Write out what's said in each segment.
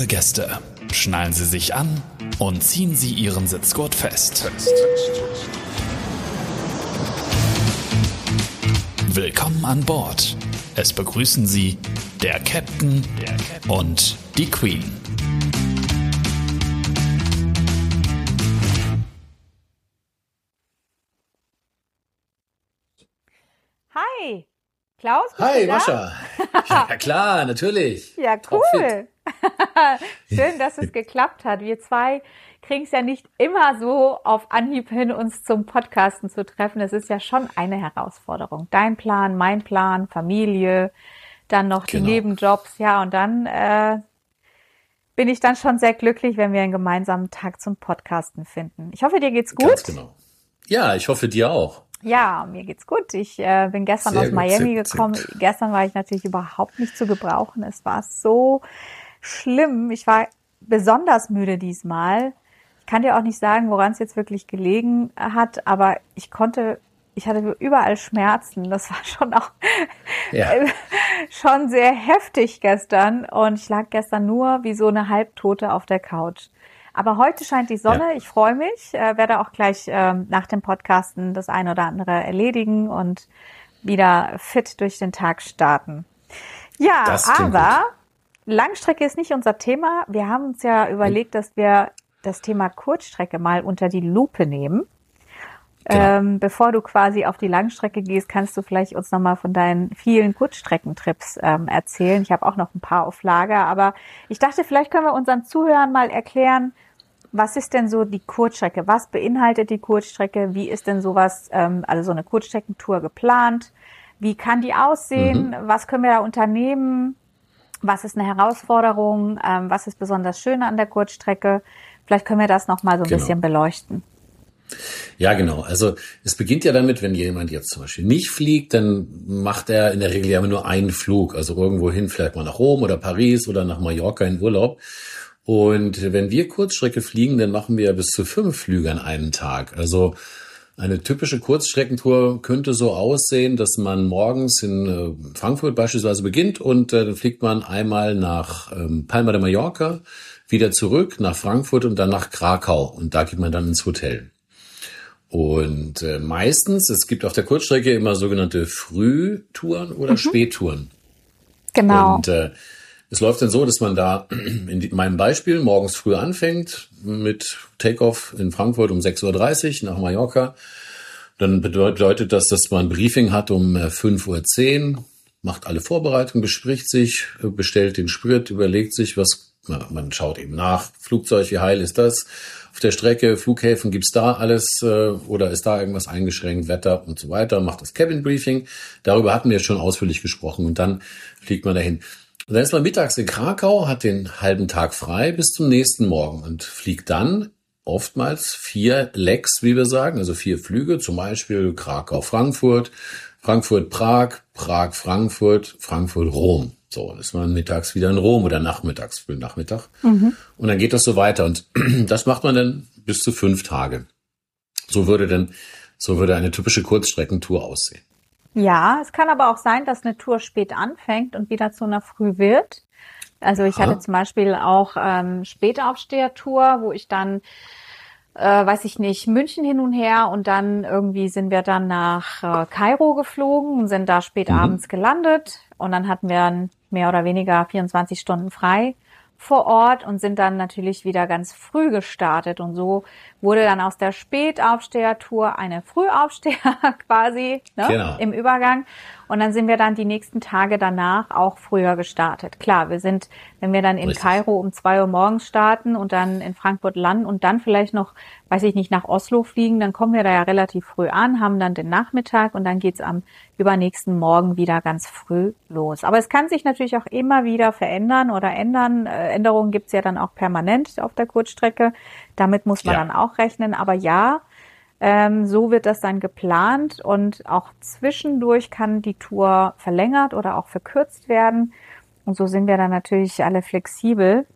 Liebe Gäste, schnallen Sie sich an und ziehen Sie Ihren Sitzgurt fest. Willkommen an Bord. Es begrüßen Sie der Captain und die Queen. Hi, Klaus. bist Hi, du da? Mascha. Ja, klar, natürlich. Ja, Topfit. Schön, dass es geklappt hat. Wir zwei kriegen es ja nicht immer so auf Anhieb hin, uns zum Podcasten zu treffen. Es ist ja schon eine Herausforderung. Dein Plan, mein Plan, Familie, dann noch die Genau. Nebenjobs. Ja, und dann äh, bin ich dann schon sehr glücklich, wenn wir einen gemeinsamen Tag zum Podcasten finden. Ich hoffe, dir geht's gut. Ganz genau. Ja, ich hoffe dir auch. Ja, mir geht's gut. Ich äh, bin gestern Sehr aus gut, Miami gut, gekommen. gut. Gestern war ich natürlich überhaupt nicht zu gebrauchen. Es war so schlimm. Ich war besonders müde diesmal. Ich kann dir auch nicht sagen, woran es jetzt wirklich gelegen hat, aber ich konnte, ich hatte überall Schmerzen. Das war schon auch Ja. schon sehr heftig gestern und ich lag gestern nur wie so eine Halbtote auf der Couch. Aber heute scheint die Sonne, Ja. ich freue mich, äh, werde auch gleich ähm, nach dem Podcasten das eine oder andere erledigen und wieder fit durch den Tag starten. Ja, aber Langstrecke ist nicht unser Thema. Wir haben uns ja überlegt, dass wir das Thema Kurzstrecke mal unter die Lupe nehmen. Genau. Ähm, bevor du quasi auf die Langstrecke gehst, kannst du vielleicht uns nochmal von deinen vielen Kurzstreckentrips ähm, erzählen. Ich habe auch noch ein paar auf Lager, aber ich dachte, vielleicht können wir unseren Zuhörern mal erklären, was ist denn so die Kurzstrecke? Was beinhaltet die Kurzstrecke? Wie ist denn sowas, ähm, also so eine Kurzstreckentour geplant? Wie kann die aussehen? Was können wir da unternehmen? Was ist eine Herausforderung? Ähm, was ist besonders schön an der Kurzstrecke? Vielleicht können wir das nochmal so ein Genau. bisschen beleuchten. Ja, genau. Also es beginnt ja damit, wenn jemand jetzt zum Beispiel nicht fliegt, dann macht er in der Regel ja immer nur einen Flug, also irgendwo hin, vielleicht mal nach Rom oder Paris oder nach Mallorca in Urlaub. Und wenn wir Kurzstrecke fliegen, dann machen wir bis zu fünf Flüge an einem Tag. Also eine typische Kurzstreckentour könnte so aussehen, dass man morgens in äh, Frankfurt beispielsweise beginnt und äh, dann fliegt man einmal nach ähm, Palma de Mallorca, wieder zurück nach Frankfurt und dann nach Krakau und da geht man dann ins Hotel. Und äh, meistens, es gibt auf der Kurzstrecke immer sogenannte Frühtouren oder Spättouren. Genau. Und äh, es läuft dann so, dass man da in meinem Beispiel morgens früh anfängt mit Takeoff in Frankfurt um 6.30 Uhr nach Mallorca. Dann bedeut- bedeutet das, dass man Briefing hat um äh, 5.10 Uhr, macht alle Vorbereitungen, bespricht sich, äh, bestellt den Sprit, überlegt sich, was man schaut eben nach. Flugzeug, wie heil ist das? Auf der Strecke, Flughäfen, gibt's da alles äh, oder ist da irgendwas eingeschränkt, Wetter und so weiter, macht das Cabin Briefing. Darüber hatten wir schon ausführlich gesprochen und dann fliegt man dahin. Und dann ist man mittags in Krakau, hat den halben Tag frei bis zum nächsten Morgen und fliegt dann oftmals vier Lecks, wie wir sagen, also vier Flüge, zum Beispiel Krakau-Frankfurt, Frankfurt-Prag, Prag-Frankfurt, Frankfurt-Rom. So, dann ist man mittags wieder in Rom oder nachmittags, frühen Nachmittag. Und dann geht das so weiter. Und das macht man dann bis zu fünf Tage. So würde dann, so würde eine typische Kurzstreckentour aussehen. Ja, es kann aber auch sein, dass eine Tour spät anfängt und wieder zu einer früh wird. Also ich Aha. hatte zum Beispiel auch ähm, Spätaufsteher-Tour, wo ich dann, äh, weiß ich nicht, München hin und her und dann irgendwie sind wir dann nach äh, Kairo geflogen und sind da spät abends gelandet und dann hatten wir mehr oder weniger 24 Stunden frei vor Ort und sind dann natürlich wieder ganz früh gestartet und so wurde dann aus der Spätaufsteher-Tour eine Frühaufsteher quasi ne, Genau. im Übergang und dann sind wir dann die nächsten Tage danach auch früher gestartet. Klar, wir sind, wenn wir dann in Richtig. Kairo um zwei Uhr morgens starten und dann in Frankfurt landen und dann vielleicht noch, weiß ich nicht, nach Oslo fliegen, dann kommen wir da ja relativ früh an, haben dann den Nachmittag und dann geht's am übernächsten Morgen wieder ganz früh los. Aber es kann sich natürlich auch immer wieder verändern oder ändern. Äh, Änderungen gibt's ja dann auch permanent auf der Kurzstrecke. Damit muss man Ja. dann auch rechnen. Aber ja, ähm, so wird das dann geplant und auch zwischendurch kann die Tour verlängert oder auch verkürzt werden. Und so sind wir dann natürlich alle flexibel.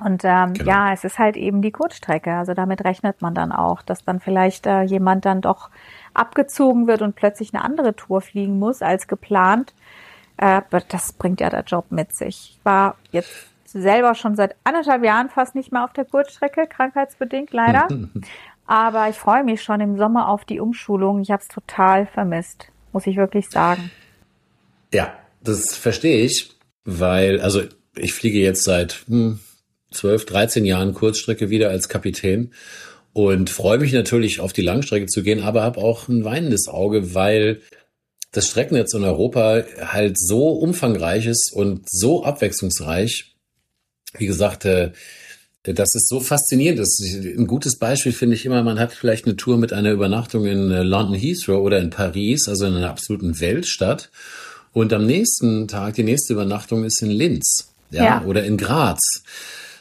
Und ähm, Genau. ja, es ist halt eben die Kurzstrecke. Also damit rechnet man dann auch, dass dann vielleicht äh, jemand dann doch abgezogen wird und plötzlich eine andere Tour fliegen muss als geplant. Äh, aber das bringt ja der Job mit sich. Ich war jetzt selber schon seit anderthalb Jahren fast nicht mehr auf der Kurzstrecke, krankheitsbedingt leider. Aber ich freue mich schon im Sommer auf die Umschulung. Ich habe es total vermisst, muss ich wirklich sagen. Ja, das verstehe ich, weil, also ich fliege jetzt seit hm, 12, 13 Jahren Kurzstrecke wieder als Kapitän und freue mich natürlich auf die Langstrecke zu gehen, aber habe auch ein weinendes Auge, weil das Streckennetz in Europa halt so umfangreich ist und so abwechslungsreich. Wie gesagt, äh, das ist so faszinierend. Das ist ein gutes Beispiel finde ich immer, man hat vielleicht eine Tour mit einer Übernachtung in äh, London Heathrow oder in Paris, also in einer absoluten Weltstadt. Und am nächsten Tag, die nächste Übernachtung ist in Linz ja, ja. oder in Graz.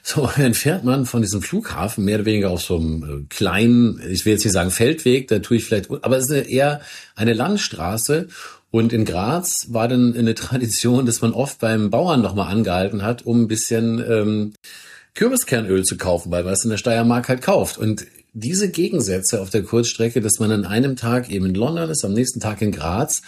So, dann fährt man von diesem Flughafen mehr oder weniger auf so einem äh, kleinen, ich will jetzt nicht sagen Feldweg, da tue ich vielleicht, aber es ist eher eine Landstraße. Und in Graz war dann eine Tradition, dass man oft beim Bauern nochmal angehalten hat, um ein bisschen ähm, Kürbiskernöl zu kaufen, weil man es in der Steiermark halt kauft. Und diese Gegensätze auf der Kurzstrecke, dass man an einem Tag eben in London ist, am nächsten Tag in Graz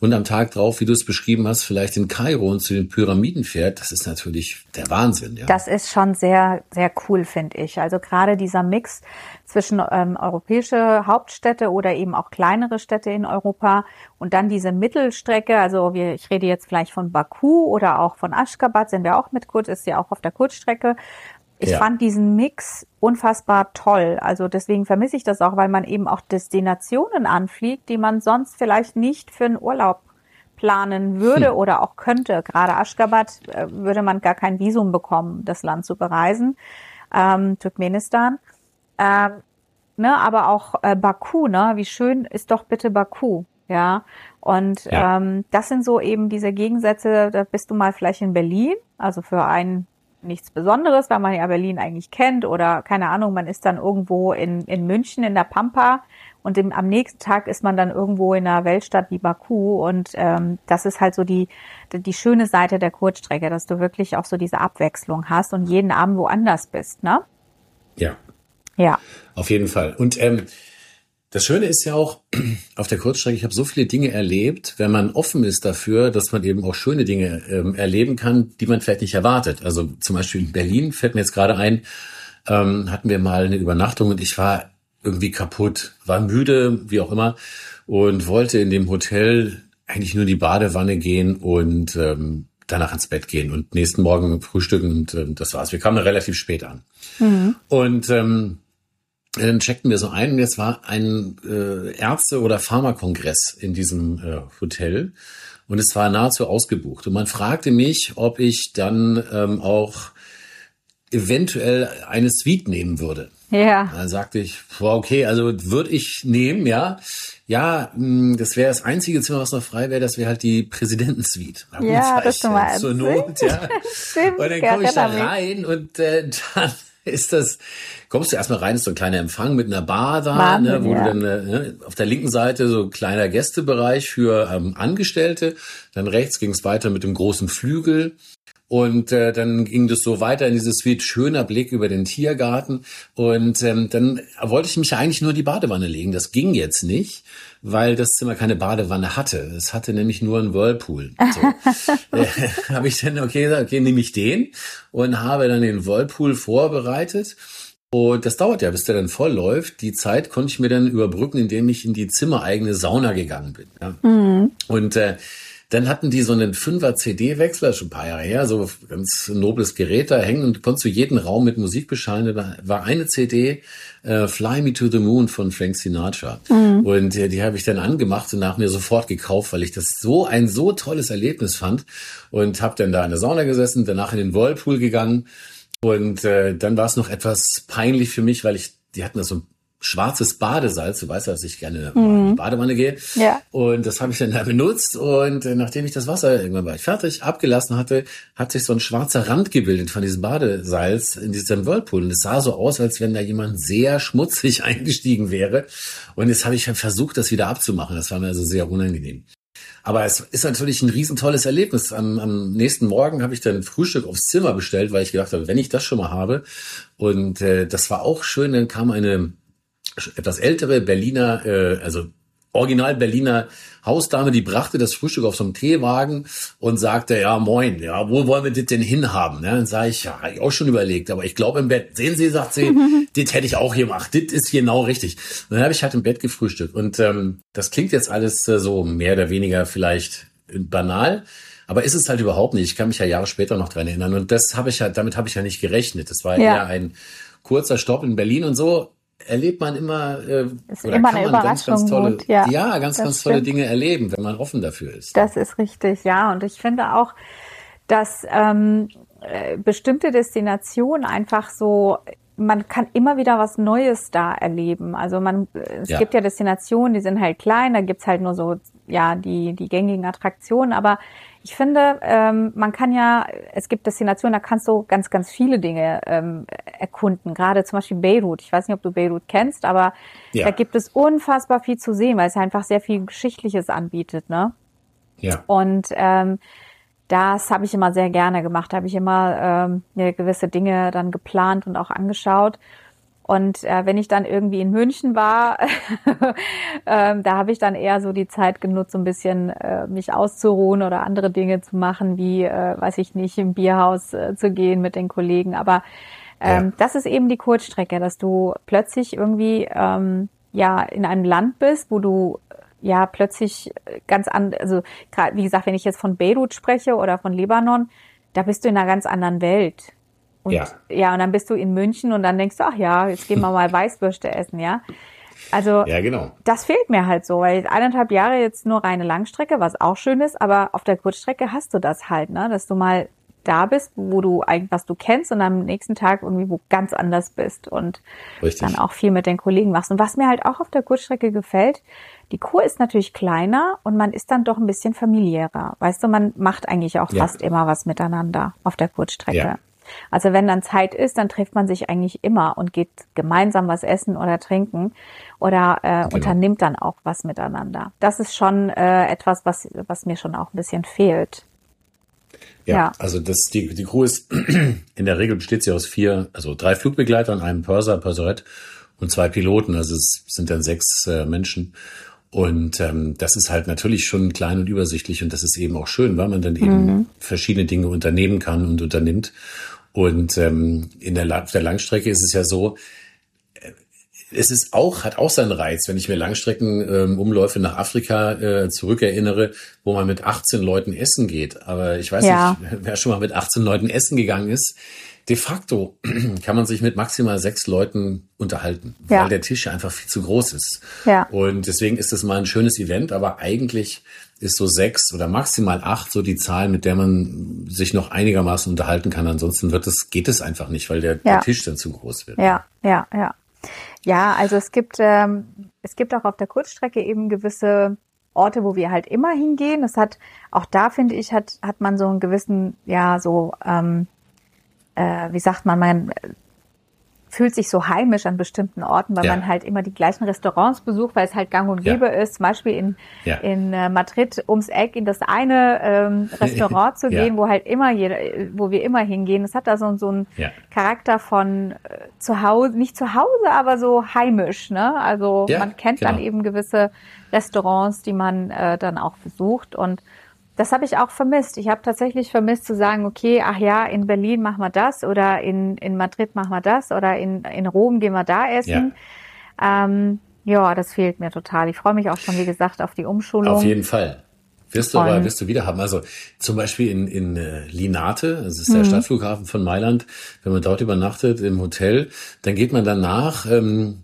und am Tag drauf, wie du es beschrieben hast, vielleicht in Kairo und zu den Pyramiden fährt, das ist natürlich der Wahnsinn. Ja. Das ist schon sehr, sehr cool, finde ich. Also gerade dieser Mix zwischen ähm, europäische Hauptstädte oder eben auch kleinere Städte in Europa und dann diese Mittelstrecke, also wir, ich rede jetzt vielleicht von Baku oder auch von Aschgabat, sind wir auch mit kurz, ist ja auch auf der Kurzstrecke ich ja. fand diesen Mix unfassbar toll. Also deswegen vermisse ich das auch, weil man eben auch Destinationen anfliegt, die man sonst vielleicht nicht für einen Urlaub planen würde hm. oder auch könnte. Gerade Aschgabat äh, würde man gar kein Visum bekommen, das Land zu bereisen. Ähm, Turkmenistan. Ähm, ne, aber auch äh, Baku, ne? Wie schön ist doch bitte Baku, ja. Und ja. Ähm, das sind so eben diese Gegensätze. Da bist du mal vielleicht in Berlin, also für einen nichts Besonderes, weil man ja Berlin eigentlich kennt oder keine Ahnung, man ist dann irgendwo in, in München in der Pampa und im, am nächsten Tag ist man dann irgendwo in einer Weltstadt wie Baku und ähm, das ist halt so die, die schöne Seite der Kurzstrecke, dass du wirklich auch so diese Abwechslung hast und jeden Abend woanders bist, ne? Ja. Ja. Auf jeden Fall. Und ähm, das Schöne ist ja auch, auf der Kurzstrecke, ich habe so viele Dinge erlebt, wenn man offen ist dafür, dass man eben auch schöne Dinge ähm, erleben kann, die man vielleicht nicht erwartet. Also zum Beispiel in Berlin fällt mir jetzt gerade ein, ähm, hatten wir mal eine Übernachtung und ich war irgendwie kaputt, war müde, wie auch immer, und wollte in dem Hotel eigentlich nur in die Badewanne gehen und ähm, danach ins Bett gehen und nächsten Morgen frühstücken und ähm, das war's. Wir kamen relativ spät an. Mhm. Und ähm, dann checkten wir so ein und jetzt war ein äh, Ärzte- oder Pharmakongress in diesem äh, Hotel und es war nahezu ausgebucht. Und man fragte mich, ob ich dann ähm, auch eventuell eine Suite nehmen würde. Ja. Dann sagte ich, boah, okay, also würde ich nehmen, ja. Ja, mh, hm, das wäre das einzige Zimmer, was noch frei wäre, das wäre halt die Präsidentensuite. Na gut, ja, das du mal zur Not, ja. Stimmt, und dann komme ich da rein und äh, dann ist das, kommst du erstmal rein, ist so ein kleiner Empfang mit einer Bar da, Wahnsinn, ne, wo ja. du dann äh, ne, auf der linken Seite so ein kleiner Gästebereich für ähm, Angestellte, dann rechts ging es weiter mit dem großen Flügel und äh, dann ging das so weiter in dieses Suite, schöner Blick über den Tiergarten. Und ähm, dann wollte ich mich eigentlich nur in die Badewanne legen. Das ging jetzt nicht, weil das Zimmer keine Badewanne hatte. Es hatte nämlich nur einen Whirlpool. So. äh, habe ich dann, okay, okay, nehme ich den und habe dann den Whirlpool vorbereitet. Und das dauert ja, bis der dann voll läuft. Die Zeit konnte ich mir dann überbrücken, indem ich in die zimmereigene Sauna gegangen bin. Ja. Mhm. Und äh, dann hatten die so einen Fünfer CD-Wechsler, schon ein paar Jahre her, so ganz nobles Gerät da hängen und konntest du jeden Raum mit Musik beschallen. Da war eine CD, äh, Fly Me to the Moon von Frank Sinatra. Mhm. Und äh, die habe ich dann angemacht und nach mir sofort gekauft, weil ich das so ein so tolles Erlebnis fand. Und habe dann da in der Sauna gesessen, danach in den Whirlpool gegangen. Und äh, dann war es noch etwas peinlich für mich, weil ich, die hatten das so schwarzes Badesalz. Du weißt, dass ich gerne mhm. in die Badewanne gehe. Ja. Und das habe ich dann da benutzt. Und äh, nachdem ich das Wasser irgendwann war ich fertig abgelassen hatte, hat sich so ein schwarzer Rand gebildet von diesem Badesalz in diesem Whirlpool. Und es sah so aus, als wenn da jemand sehr schmutzig eingestiegen wäre. Und jetzt habe ich versucht, das wieder abzumachen. Das war mir also sehr unangenehm. Aber es ist natürlich ein riesentolles Erlebnis. Am, am nächsten Morgen habe ich dann Frühstück aufs Zimmer bestellt, weil ich gedacht habe, wenn ich das schon mal habe. Und äh, das war auch schön. Dann kam eine etwas ältere Berliner, äh, also original Berliner Hausdame, die brachte das Frühstück auf so einem Teewagen und sagte, ja, moin, ja, wo wollen wir das denn hinhaben? Ne? Dann sage ich, ja, hab ich auch schon überlegt, aber ich glaube im Bett, sehen Sie, sagt sie, das hätte ich auch gemacht, das ist genau richtig. Und dann habe ich halt im Bett gefrühstückt und ähm, das klingt jetzt alles äh, so mehr oder weniger vielleicht banal, aber ist es halt überhaupt nicht. Ich kann mich ja Jahre später noch dran erinnern und das habe ich ja, damit habe ich ja nicht gerechnet. Das war ja. eher ein kurzer Stopp in Berlin und so erlebt man immer äh, ist oder immer kann man ganz, ganz tolle, gut, ja, ja ganz, ganz tolle stimmt. Dinge erleben, wenn man offen dafür ist. Das ist richtig, ja. Und ich finde auch, dass ähm, äh, bestimmte Destinationen einfach so man kann immer wieder was Neues da erleben. Also man, es ja. gibt ja Destinationen, die sind halt klein, da gibt's halt nur so, ja, die, die gängigen Attraktionen, aber ich finde, ähm, man kann ja, es gibt Destinationen, da kannst du ganz, ganz viele Dinge ähm, erkunden. Gerade zum Beispiel Beirut. Ich weiß nicht, ob du Beirut kennst, aber ja. da gibt es unfassbar viel zu sehen, weil es einfach sehr viel Geschichtliches anbietet, ne? Ja. Und ähm, das habe ich immer sehr gerne gemacht. Da habe ich immer ähm, gewisse Dinge dann geplant und auch angeschaut. Und äh, wenn ich dann irgendwie in München war, ähm, da habe ich dann eher so die Zeit genutzt, so ein bisschen äh, mich auszuruhen oder andere Dinge zu machen, wie, äh, weiß ich nicht, im Bierhaus äh, zu gehen mit den Kollegen. Aber ähm, ja. das ist eben die Kurzstrecke, dass du plötzlich irgendwie ähm, ja in einem Land bist, wo du ja plötzlich ganz an, also gerade wie gesagt, wenn ich jetzt von Beirut spreche oder von Libanon, da bist du in einer ganz anderen Welt. Und, ja. ja, und dann bist du in München und dann denkst du, ach ja, jetzt gehen wir mal Weißwürste essen, ja. Also ja, genau. das fehlt mir halt so, weil eineinhalb Jahre jetzt nur reine Langstrecke, was auch schön ist, aber auf der Kurzstrecke hast du das halt, ne, dass du mal da bist, wo du eigentlich was du kennst und am nächsten Tag irgendwie wo ganz anders bist und Richtig. dann auch viel mit den Kollegen machst. Und was mir halt auch auf der Kurzstrecke gefällt, die Kur ist natürlich kleiner und man ist dann doch ein bisschen familiärer. Weißt du, man macht eigentlich auch ja. fast immer was miteinander auf der Kurzstrecke. Ja. Also wenn dann Zeit ist, dann trifft man sich eigentlich immer und geht gemeinsam was essen oder trinken oder äh, genau. unternimmt dann auch was miteinander. Das ist schon äh, etwas, was, was mir schon auch ein bisschen fehlt. Ja, ja, also das, die, die Crew ist, in der Regel besteht sie aus vier, also drei Flugbegleitern, einem Purser, Purserette und zwei Piloten. Also es sind dann sechs äh, Menschen. Und ähm, das ist halt natürlich schon klein und übersichtlich und das ist eben auch schön, weil man dann eben mhm. verschiedene Dinge unternehmen kann und unternimmt. Und ähm, in der, auf der Langstrecke ist es ja so, äh, es ist auch, hat auch seinen Reiz, wenn ich mir Langstreckenumläufe ähm, nach Afrika äh, zurückerinnere, wo man mit 18 Leuten essen geht. Aber ich weiß ja. nicht, wer schon mal mit 18 Leuten essen gegangen ist. De facto kann man sich mit maximal sechs Leuten unterhalten, ja. weil der Tisch einfach viel zu groß ist. Ja. Und deswegen ist es mal ein schönes Event, aber eigentlich ist so sechs oder maximal acht so die Zahl, mit der man sich noch einigermaßen unterhalten kann. Ansonsten wird es, geht es einfach nicht, weil der, ja. der Tisch dann zu groß wird. Ja, ja, ja. Ja, also es gibt, ähm, es gibt auch auf der Kurzstrecke eben gewisse Orte, wo wir halt immer hingehen. Das hat, auch da finde ich, hat, hat man so einen gewissen, ja, so, ähm, äh, wie sagt man, man fühlt sich so heimisch an bestimmten Orten, weil ja. man halt immer die gleichen Restaurants besucht, weil es halt gang und gäbe ja. ist. Zum Beispiel in, ja. in äh, Madrid ums Eck in das eine ähm, Restaurant zu gehen, wo halt immer jeder, wo wir immer hingehen. Das hat da so, so einen Charakter von äh, zu Hause, nicht zu Hause, aber so heimisch. Ne? Also man kennt genau. dann eben gewisse Restaurants, die man äh, dann auch besucht und das habe ich auch vermisst. Ich habe tatsächlich vermisst zu sagen, okay, ach ja, in Berlin machen wir das oder in, in Madrid machen wir das oder in, in Rom gehen wir da essen. Ja. Ähm, ja, das fehlt mir total. Ich freue mich auch schon, wie gesagt, auf die Umschulung. Auf jeden Fall. Wirst du aber, wirst du wieder haben. Also zum Beispiel in, in äh, Linate, das ist der mhm. Stadtflughafen von Mailand, wenn man dort übernachtet im Hotel, dann geht man danach ähm,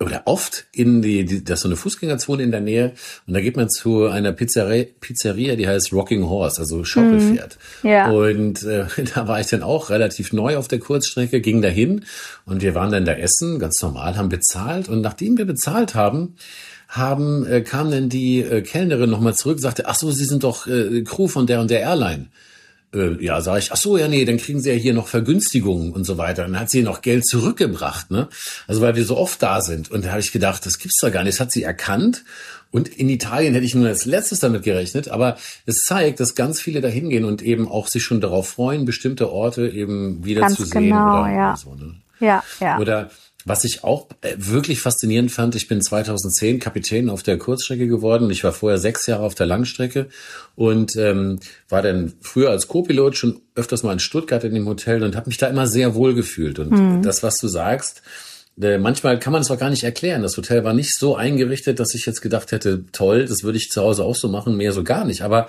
oder oft in die, die das ist so eine Fußgängerzone in der Nähe und da geht man zu einer Pizzeria, Pizzeria die heißt Rocking Horse, also Schaukelpferd. Mhm. Ja. Und äh, da war ich dann auch relativ neu auf der Kurzstrecke, ging dahin und wir waren dann da essen, ganz normal, haben bezahlt und nachdem wir bezahlt haben, haben äh, kam dann die äh, Kellnerin nochmal zurück, sagte, ach so, Sie sind doch äh, Crew von der und der Airline äh, ja, sage ich, ach so, ja, nee, dann kriegen sie ja hier noch Vergünstigungen und so weiter. dann hat sie noch Geld zurückgebracht, ne? Also weil wir so oft da sind. Und da habe ich gedacht, das gibt's doch gar nicht. Das hat sie erkannt. Und in Italien hätte ich nur als letztes damit gerechnet. Aber es zeigt, dass ganz viele da hingehen und eben auch sich schon darauf freuen, bestimmte Orte eben wieder ganz zu sehen. Genau, oder ja. so, ne? Ja, ja. Oder was ich auch äh, wirklich faszinierend fand, ich bin 2010 Kapitän auf der Kurzstrecke geworden. Ich war vorher sechs Jahre auf der Langstrecke und ähm, war dann früher als Co-Pilot schon öfters mal in Stuttgart in dem Hotel und habe mich da immer sehr wohl gefühlt. Und mhm. das, was du sagst, äh, manchmal kann man es auch gar nicht erklären. Das Hotel war nicht so eingerichtet, dass ich jetzt gedacht hätte, toll, das würde ich zu Hause auch so machen, mehr so gar nicht. Aber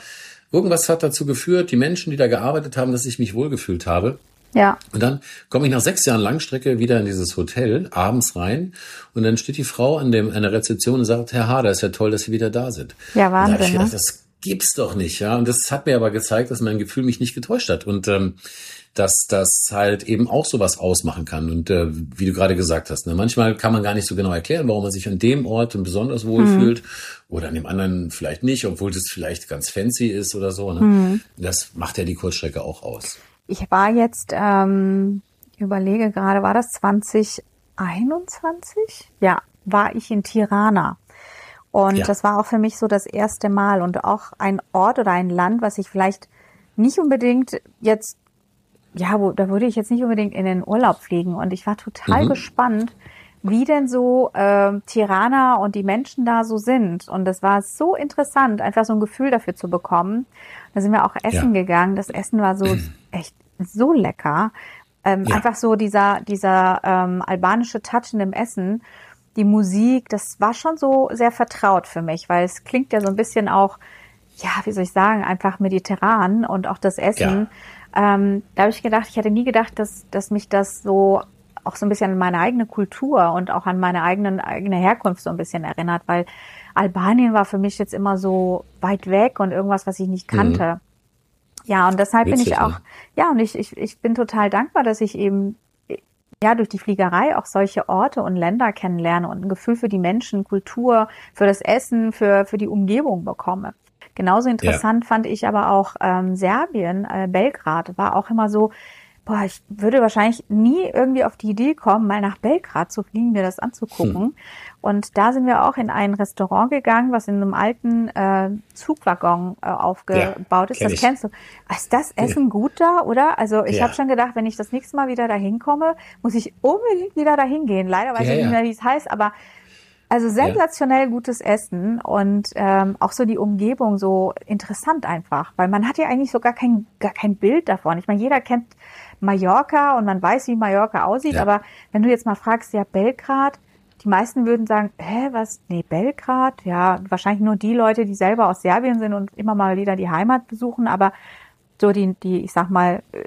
irgendwas hat dazu geführt, die Menschen, die da gearbeitet haben, dass ich mich wohlgefühlt habe. Ja. Und dann komme ich nach sechs Jahren Langstrecke wieder in dieses Hotel, abends rein, und dann steht die Frau an, dem, an der Rezeption und sagt, Herr Hader, ist ja toll, dass Sie wieder da sind. Ja, Wahnsinn. Da ich gedacht, ne? das gibt's doch nicht, ja. Und das hat mir aber gezeigt, dass mein Gefühl mich nicht getäuscht hat. Und ähm, dass das halt eben auch sowas ausmachen kann. Und äh, wie du gerade gesagt hast, ne, manchmal kann man gar nicht so genau erklären, warum man sich an dem Ort besonders wohl mhm. fühlt oder an dem anderen vielleicht nicht, obwohl das vielleicht ganz fancy ist oder so. Ne? Mhm. Das macht ja die Kurzstrecke auch aus. Ich war jetzt, ähm, überlege gerade, war das 2021? Ja, war ich in Tirana. Und ja. das war auch für mich so das erste Mal und auch ein Ort oder ein Land, was ich vielleicht nicht unbedingt jetzt, ja, wo, da würde ich jetzt nicht unbedingt in den Urlaub fliegen. Und ich war total mhm. gespannt, wie denn so äh, Tirana und die Menschen da so sind. Und es war so interessant, einfach so ein Gefühl dafür zu bekommen. Da sind wir auch essen ja. gegangen. Das Essen war so echt so lecker. Ähm, ja. Einfach so dieser, dieser ähm, albanische Touch in dem Essen. Die Musik, das war schon so sehr vertraut für mich, weil es klingt ja so ein bisschen auch, ja, wie soll ich sagen, einfach mediterran und auch das Essen. Ja. Ähm, da habe ich gedacht, ich hätte nie gedacht, dass, dass mich das so auch so ein bisschen an meine eigene Kultur und auch an meine eigenen, eigene Herkunft so ein bisschen erinnert, weil Albanien war für mich jetzt immer so weit weg und irgendwas, was ich nicht kannte. Mhm. Ja, und deshalb Witzig, bin ich auch, ne? ja, und ich, ich, ich bin total dankbar, dass ich eben ja durch die Fliegerei auch solche Orte und Länder kennenlerne und ein Gefühl für die Menschen, Kultur, für das Essen, für, für die Umgebung bekomme. Genauso interessant ja. fand ich aber auch ähm, Serbien, äh, Belgrad, war auch immer so, boah, ich würde wahrscheinlich nie irgendwie auf die Idee kommen, mal nach Belgrad zu fliegen, mir das anzugucken. Hm. Und da sind wir auch in ein Restaurant gegangen, was in einem alten äh, Zugwaggon äh, aufgebaut ja, ist. Das ich. kennst du. Ist das Essen ja. gut da, oder? Also ich ja. habe schon gedacht, wenn ich das nächste Mal wieder dahin komme, muss ich unbedingt wieder dahin gehen. Leider weiß ich nicht mehr, wie es heißt, aber also sensationell gutes Essen und ähm, auch so die Umgebung so interessant einfach, weil man hat ja eigentlich so gar kein, gar kein Bild davon. Ich meine, jeder kennt Mallorca und man weiß, wie Mallorca aussieht, ja. aber wenn du jetzt mal fragst, ja, Belgrad, die meisten würden sagen, hä, was? Nee, Belgrad? Ja, wahrscheinlich nur die Leute, die selber aus Serbien sind und immer mal wieder die Heimat besuchen, aber so die, die, ich sag mal, äh,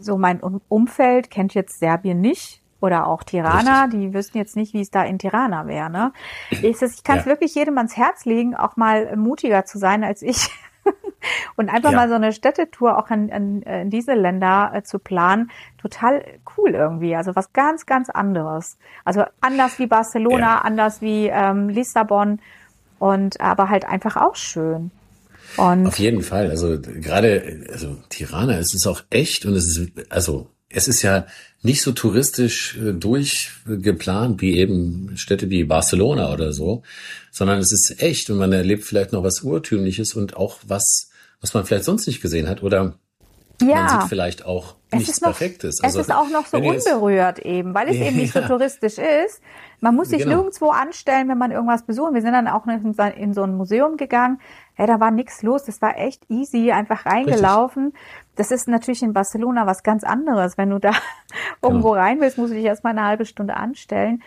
so mein Umfeld kennt jetzt Serbien nicht oder auch Tirana, Richtig. die wüssten jetzt nicht, wie es da in Tirana wäre. Ne? Ich, ich kann es ja. wirklich jedem ans Herz legen, auch mal mutiger zu sein als ich und einfach ja. mal so eine Städtetour auch in, in, in diese Länder äh, zu planen, total cool irgendwie. Also was ganz, ganz anderes. Also anders wie Barcelona, ja. anders wie ähm, Lissabon und aber halt einfach auch schön. Und Auf jeden Fall. Also gerade, also Tirana, es ist auch echt und es ist, also es ist ja nicht so touristisch äh, durchgeplant wie eben Städte wie Barcelona oder so, sondern es ist echt und man erlebt vielleicht noch was Urtümliches und auch was, was man vielleicht sonst nicht gesehen hat oder ja. man sieht vielleicht auch nichts noch, Perfektes. Also, es ist auch noch so unberührt eben, weil es eben nicht so touristisch ist. Man muss sich genau. nirgendwo anstellen, wenn man irgendwas besucht. Wir sind dann auch in so ein Museum gegangen. Hey, da war nichts los. Das war echt easy, einfach reingelaufen. Richtig. Das ist natürlich in Barcelona was ganz anderes. Wenn du da irgendwo rein willst, musst du dich erstmal eine halbe Stunde anstellen.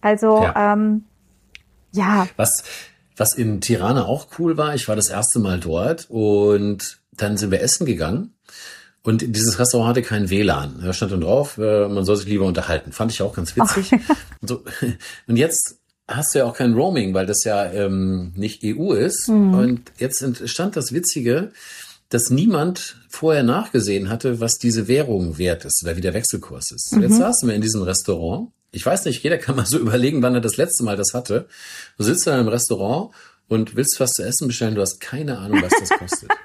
Also, ja. Ähm, ja. Was, was in Tirana auch cool war, ich war das erste Mal dort und dann sind wir essen gegangen. Und dieses Restaurant hatte kein WLAN. Da stand dann drauf, äh, man soll sich lieber unterhalten. Fand ich auch ganz witzig. Und, so, und jetzt hast du ja auch kein Roaming, weil das ja ähm, nicht EU ist. Mhm. Und jetzt stand das Witzige, dass niemand vorher nachgesehen hatte, was diese Währung wert ist oder wie der Wechselkurs ist. Mhm. Jetzt saßen wir in diesem Restaurant. Ich weiß nicht, jeder kann mal so überlegen, wann er das letzte Mal das hatte. Du sitzt in einem Restaurant und willst was zu essen bestellen, du hast keine Ahnung, was das kostet.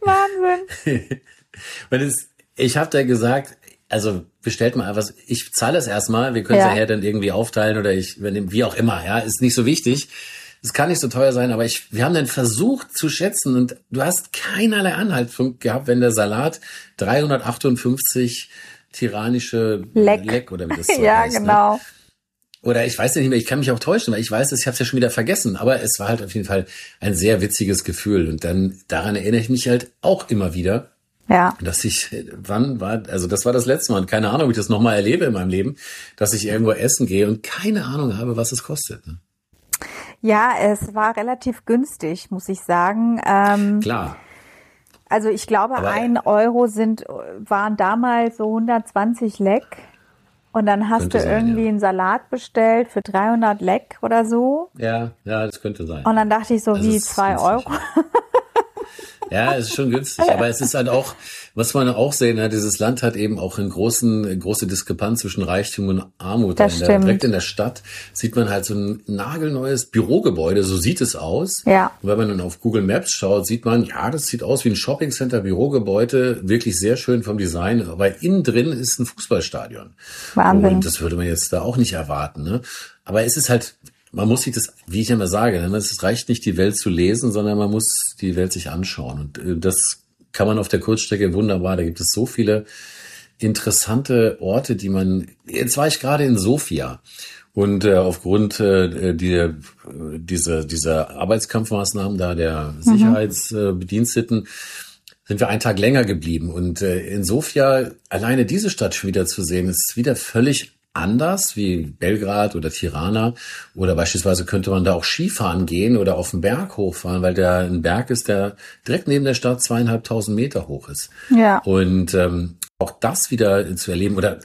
Wahnsinn. und es, ich habe da gesagt, also bestellt mal was, ich zahle es erstmal, wir können es ja. ja dann irgendwie aufteilen oder ich, wie auch immer, ja, ist nicht so wichtig. Es kann nicht so teuer sein, aber ich, wir haben dann versucht zu schätzen und du hast keinerlei Anhaltspunkt gehabt, wenn der Salat 358 tyrannische Leck, Leck oder wie das so ja, heißt. genau. Ne? Oder ich weiß nicht mehr, ich kann mich auch täuschen, weil ich weiß, ich habe es ja schon wieder vergessen. Aber es war halt auf jeden Fall ein sehr witziges Gefühl. Und dann daran erinnere ich mich halt auch immer wieder, Ja. dass ich, wann war, also das war das letzte Mal, und keine Ahnung, ob ich das nochmal erlebe in meinem Leben, dass ich irgendwo essen gehe und keine Ahnung habe, was es kostet. Ne? Ja, es war relativ günstig, muss ich sagen. Ähm, Klar. Also ich glaube, Aber- ein Euro sind, waren damals so 120 Leck. Und dann hast du sein, irgendwie ja. einen Salat bestellt für 300 Leck oder so. Ja, ja, das könnte sein. Und dann dachte ich so, Das wie ist zwei. Euro? Ja, es ist schon günstig, aber es ist halt auch, was man auch sehen, ne, dieses Land hat eben auch einen großen, eine große Diskrepanz zwischen Reichtum und Armut. Das in der, stimmt. direkt in der Stadt sieht man halt so ein nagelneues Bürogebäude, so sieht es aus. Ja. Und wenn man dann auf Google Maps schaut, sieht man, ja, das sieht aus wie ein Shoppingcenter, Bürogebäude, wirklich sehr schön vom Design, aber innen drin ist ein Fußballstadion. Wahnsinn. Und das würde man jetzt da auch nicht erwarten. Ne? Aber es ist halt, man muss sich das, wie ich immer sage, ne, es reicht nicht, die Welt zu lesen, sondern man muss die Welt sich anschauen. Und äh, das kann man auf der Kurzstrecke wunderbar. Da gibt es so viele interessante Orte, die man. Jetzt war ich gerade in Sofia. Und äh, aufgrund äh, die, dieser, dieser Arbeitskampfmaßnahmen da der Sicherheitsbediensteten sind wir einen Tag länger geblieben. Und äh, in Sofia, alleine diese Stadt schon wieder zu sehen, ist wieder völlig anders wie Belgrad oder Tirana. Oder beispielsweise könnte man da auch Skifahren gehen oder auf den Berg hochfahren, weil da ein Berg ist, der direkt neben der Stadt zweieinhalbtausend Meter hoch ist. Ja. Und ähm, auch das wieder zu erleben oder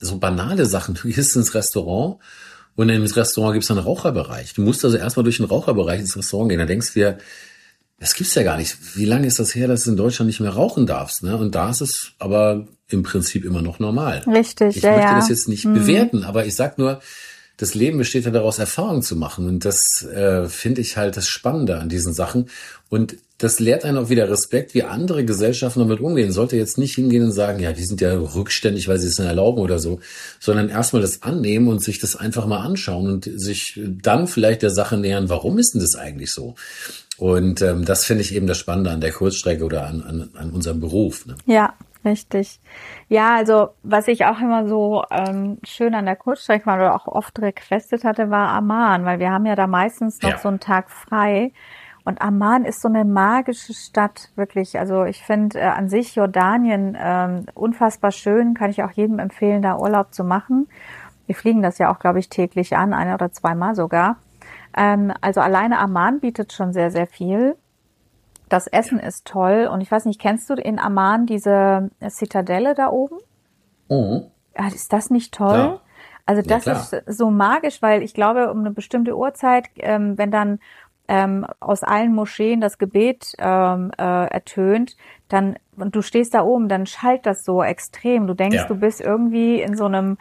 so banale Sachen. Du gehst ins Restaurant und im Restaurant gibt es einen Raucherbereich. Du musst also erstmal durch den Raucherbereich ins Restaurant gehen. Da denkst du dir, das gibt's ja gar nicht. Wie lange ist das her, dass du in Deutschland nicht mehr rauchen darfst? Ne? Und da ist es aber im Prinzip immer noch normal. Richtig, Ich ja, möchte ja. das jetzt nicht bewerten, aber ich sag nur, das Leben besteht ja daraus, Erfahrungen zu machen. Und das äh, finde ich halt das Spannende an diesen Sachen. Und das lehrt einen auch wieder Respekt, wie andere Gesellschaften damit umgehen. Sollte jetzt nicht hingehen und sagen, ja, die sind ja rückständig, weil sie es nicht erlauben oder so, sondern erstmal das annehmen und sich das einfach mal anschauen und sich dann vielleicht der Sache nähern, warum ist denn das eigentlich so? Und ähm, das finde ich eben das Spannende an der Kurzstrecke oder an, an, an unserem Beruf. Ne? Ja, richtig. Ja, also was ich auch immer so ähm, schön an der Kurzstrecke war oder auch oft requestet hatte, war Amman, weil wir haben ja da meistens noch Ja. so einen Tag frei. Und Amman ist so eine magische Stadt, wirklich. Also ich finde äh, an sich Jordanien ähm, unfassbar schön, kann ich auch jedem empfehlen, da Urlaub zu machen. Wir fliegen das ja auch, glaube ich, täglich an, ein oder zweimal sogar. Ähm, also alleine Amman bietet schon sehr, sehr viel. Das Essen ist toll. Und ich weiß nicht, kennst du in Amman diese Zitadelle da oben? Oh. Ja, ist das nicht toll? Also Ja, das klar. ist so magisch, weil ich glaube, um eine bestimmte Uhrzeit, ähm, wenn dann ähm, aus allen Moscheen das Gebet ähm, äh, ertönt, dann und du stehst da oben, dann schallt das so extrem. Du denkst, Ja. du bist irgendwie in so einem,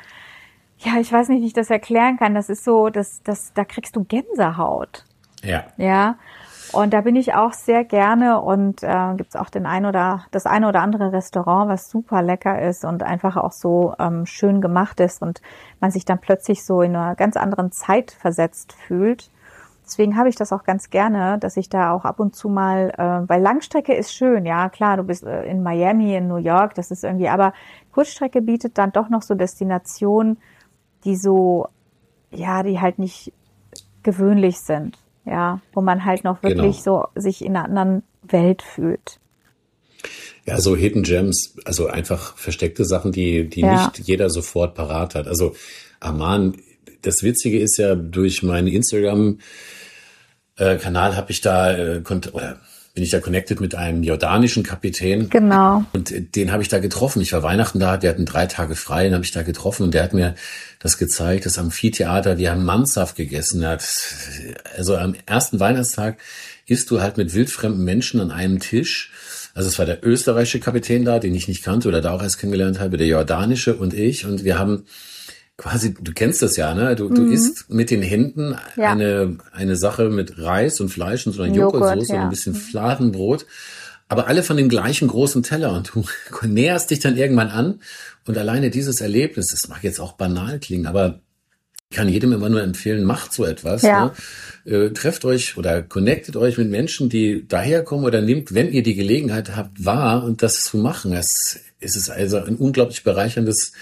ja, ich weiß nicht, wie ich das erklären kann. Das ist so, das, das, da kriegst du Gänsehaut. Ja. Ja. Und da bin ich auch sehr gerne und äh, gibt es auch den ein oder das eine oder andere Restaurant, was super lecker ist und einfach auch so ähm, schön gemacht ist und man sich dann plötzlich so in einer ganz anderen Zeit versetzt fühlt. Deswegen habe ich das auch ganz gerne, dass ich da auch ab und zu mal, äh, weil Langstrecke ist schön, ja klar, du bist äh, in Miami, in New York, das ist irgendwie, aber Kurzstrecke bietet dann doch noch so Destinationen, die so, ja, die halt nicht gewöhnlich sind, ja, wo man halt noch wirklich so sich in einer anderen Welt fühlt. Ja, so Hidden Gems, also einfach versteckte Sachen, die, die Ja. nicht jeder sofort parat hat. Also Aman, das Witzige ist ja, durch meinen Instagram-Kanal habe ich da, äh, kont- oder bin ich da connected mit einem jordanischen Kapitän. Genau. Und den habe ich da getroffen. Ich war Weihnachten da, der hatten drei Tage frei, den habe ich da getroffen und der hat mir das gezeigt, das Amphitheater, wir haben Mannschaft gegessen. Hat, also am ersten Weihnachtstag isst du halt mit wildfremden Menschen an einem Tisch. Also es war der österreichische Kapitän da, den ich nicht kannte oder da auch erst kennengelernt habe, der jordanische und ich. Und wir haben quasi, du kennst das ja, ne? Du, du isst mit den Händen Mhm. Ja. eine, eine Sache mit Reis und Fleisch und so einer Joghurt, Joghurtsoße und ja. ein bisschen Fladenbrot. Aber alle von dem gleichen großen Teller und du näherst dich dann irgendwann an und alleine dieses Erlebnis, das mag jetzt auch banal klingen, aber ich kann jedem immer nur empfehlen, macht so etwas. Ja. Ne? Äh, trefft euch oder connectet euch mit Menschen, die daherkommen oder nehmt, wenn ihr die Gelegenheit habt, wahr und das zu machen. Es ist es also ein unglaublich bereicherndes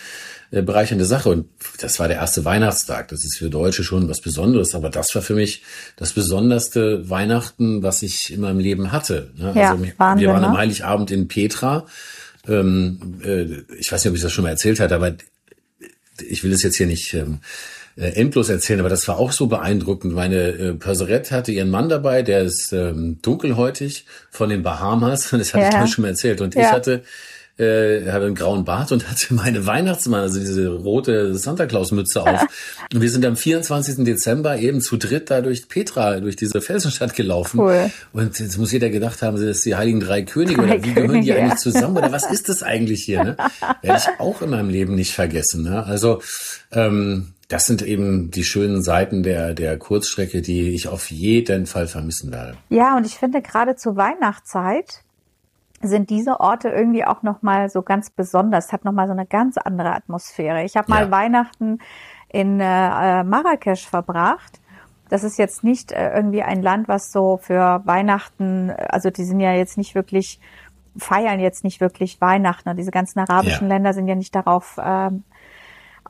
äh, bereichernde Sache. Und das war der erste Weihnachtstag. Das ist für Deutsche schon was Besonderes, aber das war für mich das besonderste Weihnachten, was ich in meinem Leben hatte. Ne? Ja, also, Wahnsinn, wir waren am ne? Heiligabend in Petra. Ähm, äh, ich weiß nicht, ob ich das schon mal erzählt hatte, aber ich will es jetzt hier nicht ähm, äh, endlos erzählen, aber das war auch so beeindruckend. Meine äh, Perserette hatte ihren Mann dabei, der ist ähm, dunkelhäutig von den Bahamas, das hatte ja. ich schon mal erzählt. Und ja. ich hatte äh, hatte einen grauen Bart und hatte meine Weihnachtsmann, also diese rote Santa Claus Mütze auf. und wir sind am 24. Dezember eben zu dritt da durch Petra, durch diese Felsenstadt gelaufen. Cool. Und jetzt muss jeder gedacht haben, das ist die Heiligen Drei Könige drei oder wie gehören die eigentlich zusammen oder was ist das eigentlich hier? Ne? Werde ich auch in meinem Leben nicht vergessen. Ne? Also ähm, das sind eben die schönen Seiten der, der Kurzstrecke, die ich auf jeden Fall vermissen werde. Ja, und ich finde gerade zur Weihnachtszeit sind diese Orte irgendwie auch noch mal so ganz besonders, hat noch mal so eine ganz andere Atmosphäre. Ich habe mal ja. Weihnachten in äh, Marrakesch verbracht. Das ist jetzt nicht äh, irgendwie ein Land, was so für Weihnachten, also die sind ja jetzt nicht wirklich feiern jetzt nicht wirklich Weihnachten. Diese ganzen arabischen ja. Länder sind ja nicht darauf ähm,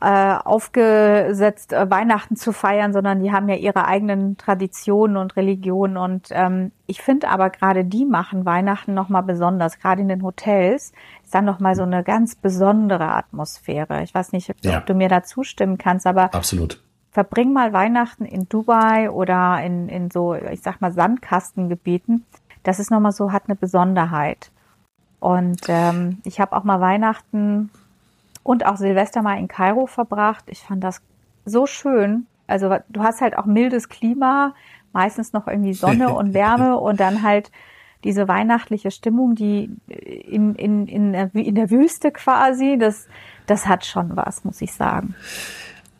äh, aufgesetzt, äh, Weihnachten zu feiern, sondern die haben ja ihre eigenen Traditionen und Religionen. Und ähm, ich finde aber gerade die machen Weihnachten nochmal besonders. Gerade in den Hotels ist dann nochmal so eine ganz besondere Atmosphäre. Ich weiß nicht, ob, ja. ob du mir da zustimmen kannst, aber absolut. Verbring mal Weihnachten in Dubai oder in, in so, ich sag mal, Sandkastengebieten. Das ist nochmal so, hat eine Besonderheit. Und ähm, ich habe auch mal Weihnachten und auch Silvester mal in Kairo verbracht. Ich fand das so schön. Also du hast halt auch mildes Klima, meistens noch irgendwie Sonne und Wärme und dann halt diese weihnachtliche Stimmung, die in, in, in, in der Wüste quasi, das, das hat schon was, muss ich sagen.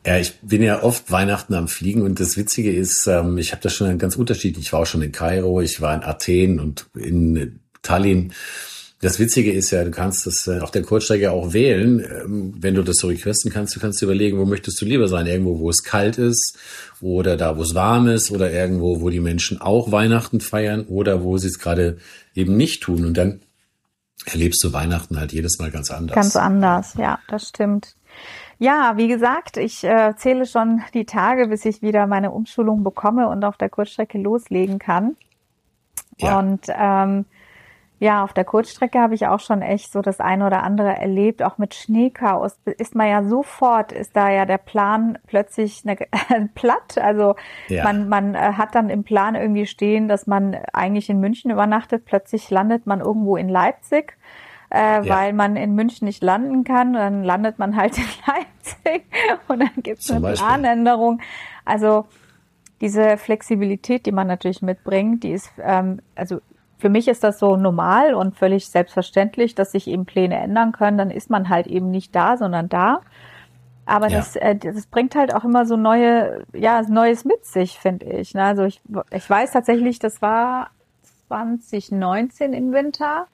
Ja, ich bin ja oft Weihnachten am Fliegen und das Witzige ist, ähm, ich habe das schon ganz unterschiedlich. Ich war auch schon in Kairo, ich war in Athen und in Tallinn das Witzige ist ja, du kannst das äh, auf der Kurzstrecke auch wählen. Ähm, wenn du das so requesten kannst, du kannst überlegen, wo möchtest du lieber sein? Irgendwo, wo es kalt ist oder da, wo es warm ist oder irgendwo, wo die Menschen auch Weihnachten feiern oder wo sie es gerade eben nicht tun. Und dann erlebst du Weihnachten halt jedes Mal ganz anders. Ganz anders, ja, das stimmt. Ja, wie gesagt, ich äh, zähle schon die Tage, bis ich wieder meine Umschulung bekomme und auf der Kurzstrecke loslegen kann. Ja. Und ähm, ja, auf der Kurzstrecke habe ich auch schon echt so das eine oder andere erlebt. Auch mit Schneechaos ist man ja sofort, ist da ja der Plan plötzlich eine, platt. Also ja. man, man äh, hat dann im Plan irgendwie stehen, dass man eigentlich in München übernachtet. Plötzlich landet man irgendwo in Leipzig. Äh, ja. weil man in München nicht landen kann. Dann landet man halt in Leipzig und dann gibt es eine Beispiel. Planänderung. Also diese Flexibilität, die man natürlich mitbringt, die ist, ähm, also für mich ist das so normal und völlig selbstverständlich, dass sich eben Pläne ändern können. Dann ist man halt eben nicht da, sondern da. Aber ja. das, äh, das bringt halt auch immer so neue, ja, Neues mit sich, finde ich. Ne? Also ich, ich weiß tatsächlich, das war 2019 im Winter.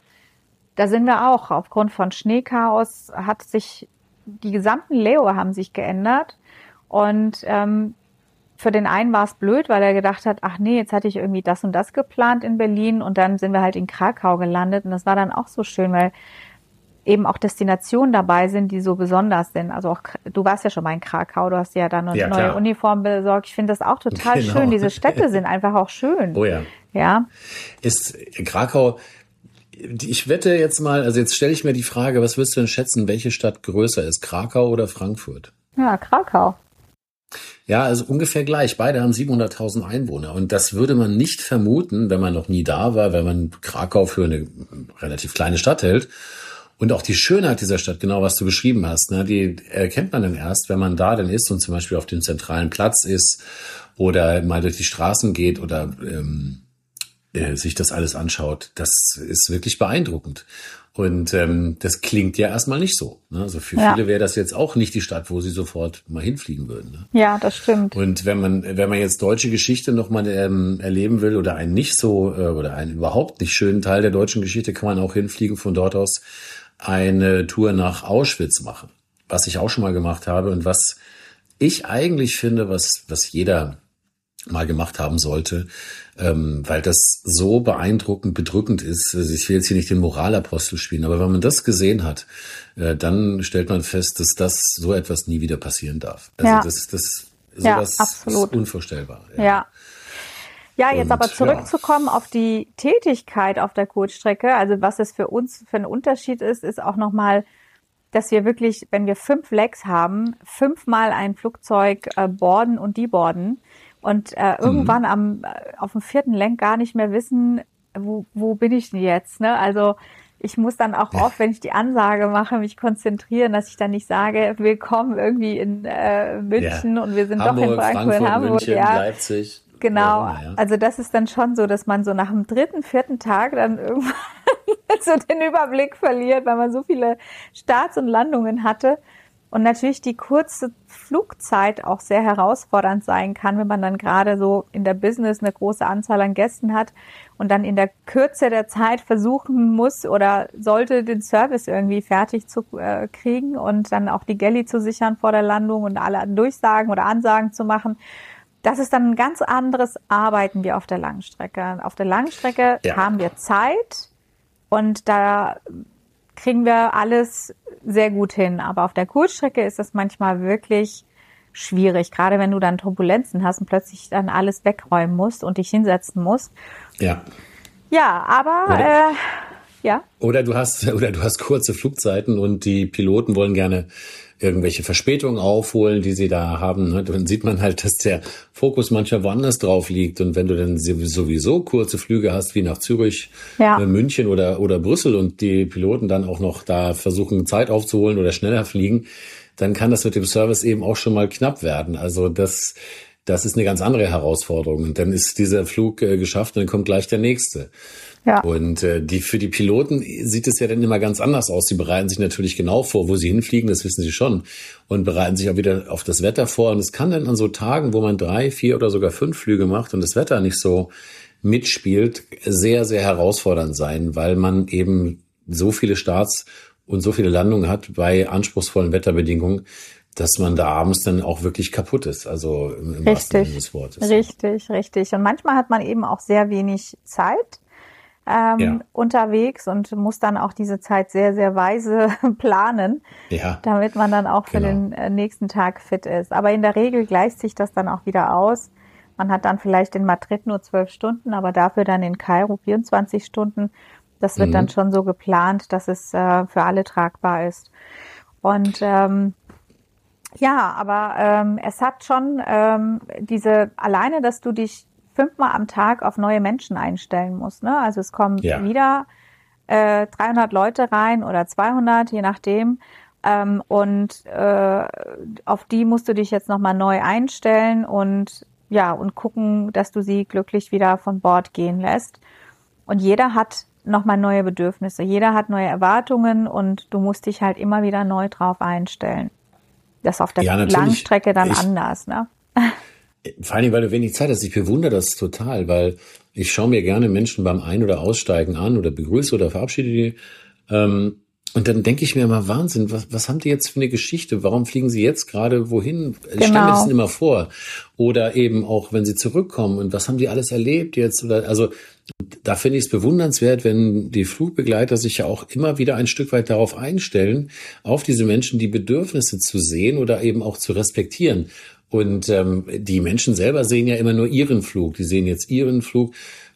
Da sind wir auch aufgrund von Schneechaos hat sich die gesamten Leo haben sich geändert und ähm, für den einen war es blöd, weil er gedacht hat, ach nee, jetzt hatte ich irgendwie das und das geplant in Berlin und dann sind wir halt in Krakau gelandet und das war dann auch so schön, weil eben auch Destinationen dabei sind, die so besonders sind. Also auch, du warst ja schon mal in Krakau, du hast ja dann eine ja, neue klar. Uniform besorgt. Ich finde das auch total genau. schön. Diese Städte sind einfach auch schön. Oh ja. Ja. Ist Krakau, ich wette jetzt mal, also jetzt stelle ich mir die Frage, was wirst du denn schätzen, welche Stadt größer ist, Krakau oder Frankfurt? Ja, Krakau. Ja, also ungefähr gleich. Beide haben 700.000 Einwohner. Und das würde man nicht vermuten, wenn man noch nie da war, wenn man Krakau für eine relativ kleine Stadt hält. Und auch die Schönheit dieser Stadt, genau was du beschrieben hast, ne, die erkennt man dann erst, wenn man da dann ist und zum Beispiel auf dem zentralen Platz ist oder mal durch die Straßen geht oder ähm, äh, sich das alles anschaut. Das ist wirklich beeindruckend. Und ähm, das klingt ja erstmal nicht so. Ne? Also für ja. viele wäre das jetzt auch nicht die Stadt, wo sie sofort mal hinfliegen würden. Ne? Ja, das stimmt. Und wenn man, wenn man jetzt deutsche Geschichte nochmal ähm, erleben will oder einen nicht so äh, oder einen überhaupt nicht schönen Teil der deutschen Geschichte, kann man auch hinfliegen von dort aus eine Tour nach Auschwitz machen. Was ich auch schon mal gemacht habe und was ich eigentlich finde, was, was jeder mal gemacht haben sollte, ähm, weil das so beeindruckend, bedrückend ist. Also ich will jetzt hier nicht den Moralapostel spielen, aber wenn man das gesehen hat, äh, dann stellt man fest, dass das so etwas nie wieder passieren darf. Also Ja. das, das Ja, sowas absolut. ist unvorstellbar. Ja. Ja, jetzt Und, aber zurückzukommen auf die Tätigkeit auf der Kurzstrecke, also was es für uns für ein Unterschied ist, ist auch nochmal, dass wir wirklich, wenn wir fünf Legs haben, fünfmal ein Flugzeug äh, boarden und deboarden und äh, irgendwann am äh, auf dem vierten Lenk gar nicht mehr wissen, wo, wo bin ich denn jetzt? Ne? Also ich muss dann auch oft, wenn ich die Ansage mache, mich konzentrieren, dass ich dann nicht sage, willkommen irgendwie in äh, München und wir sind doch in Hamburg, Frankfurt, Frankfurt, Hamburg, München, ja. Leipzig. Genau, immer, ja. also das ist dann schon so, dass man so nach dem dritten, vierten Tag dann irgendwann so den Überblick verliert, weil man so viele Starts und Landungen hatte. Und natürlich die kurze Flugzeit auch sehr herausfordernd sein kann, wenn man dann gerade so in der Business eine große Anzahl an Gästen hat und dann in der Kürze der Zeit versuchen muss oder sollte den Service irgendwie fertig zu äh, kriegen und dann auch die Galley zu sichern vor der Landung und alle Durchsagen oder Ansagen zu machen. Das ist dann ein ganz anderes Arbeiten wie auf der Langstrecke. Auf der Langstrecke Ja. haben wir Zeit und da kriegen wir alles sehr gut hin. Aber auf der Kurzstrecke ist es manchmal wirklich schwierig, gerade wenn du dann Turbulenzen hast und plötzlich dann alles wegräumen musst und dich hinsetzen musst. Ja. Ja, aber Oder- äh, ja, Oder du hast, oder du hast kurze Flugzeiten und die Piloten wollen gerne irgendwelche Verspätungen aufholen, die sie da haben. ne? Dann sieht man halt, dass der Fokus manchmal woanders drauf liegt. Und wenn du dann sowieso kurze Flüge hast, wie nach Zürich, Ja. äh, München oder, oder Brüssel und die Piloten dann auch noch da versuchen, Zeit aufzuholen oder schneller fliegen, dann kann das mit dem Service eben auch schon mal knapp werden. Also das, das ist eine ganz andere Herausforderung. Und dann ist dieser Flug äh, geschafft und dann kommt gleich der nächste. Ja, Und äh, die für die Piloten sieht es ja dann immer ganz anders aus. Sie bereiten sich natürlich genau vor, wo sie hinfliegen, das wissen sie schon, und bereiten sich auch wieder auf das Wetter vor. Und es kann dann an so Tagen, wo man drei, vier oder sogar fünf Flüge macht und das Wetter nicht so mitspielt, sehr, sehr herausfordernd sein, weil man eben so viele Starts und so viele Landungen hat bei anspruchsvollen Wetterbedingungen, dass man da abends dann auch wirklich kaputt ist. Also im, im wahrsten Sinne des richtig, Wortes. richtig, richtig. Und manchmal hat man eben auch sehr wenig Zeit ähm, Ja. unterwegs und muss dann auch diese Zeit sehr, sehr weise planen. Ja. damit man dann auch für Genau. den äh, nächsten Tag fit ist. Aber in der Regel gleicht sich das dann auch wieder aus. Man hat dann vielleicht in Madrid nur zwölf Stunden, aber dafür dann in Kairo 24 Stunden. Das wird Mhm. dann schon so geplant, dass es äh, für alle tragbar ist. Und ähm, ja, aber ähm, es hat schon ähm, diese alleine, dass du dich fünfmal am Tag auf neue Menschen einstellen musst. Ne? Also es kommen Ja. wieder äh, 300 Leute rein oder 200, je nachdem. Ähm, und äh, auf die musst du dich jetzt nochmal neu einstellen und ja, und gucken, dass du sie glücklich wieder von Bord gehen lässt. Und jeder hat nochmal neue Bedürfnisse, jeder hat neue Erwartungen und du musst dich halt immer wieder neu drauf einstellen. Das ist auf der Ja. Langstrecke dann Ich- anders, ne? Vor Dingen, weil du wenig Zeit hast. Ich bewundere das total, weil ich schaue mir gerne Menschen beim Ein- oder Aussteigen an oder begrüße oder verabschiede die. Ähm, und dann denke ich mir immer, Wahnsinn, was, was haben die jetzt für eine Geschichte? Warum fliegen sie jetzt gerade wohin? Ich stelle mir Genau. das immer vor. Oder eben auch, wenn sie zurückkommen und was haben die alles erlebt jetzt? Oder also da finde ich es bewundernswert, wenn die Flugbegleiter sich ja auch immer wieder ein Stück weit darauf einstellen, auf diese Menschen die Bedürfnisse zu sehen oder eben auch zu respektieren. Und ähm, die Menschen selber sehen ja immer nur ihren Flug. Die sehen jetzt ihren Flug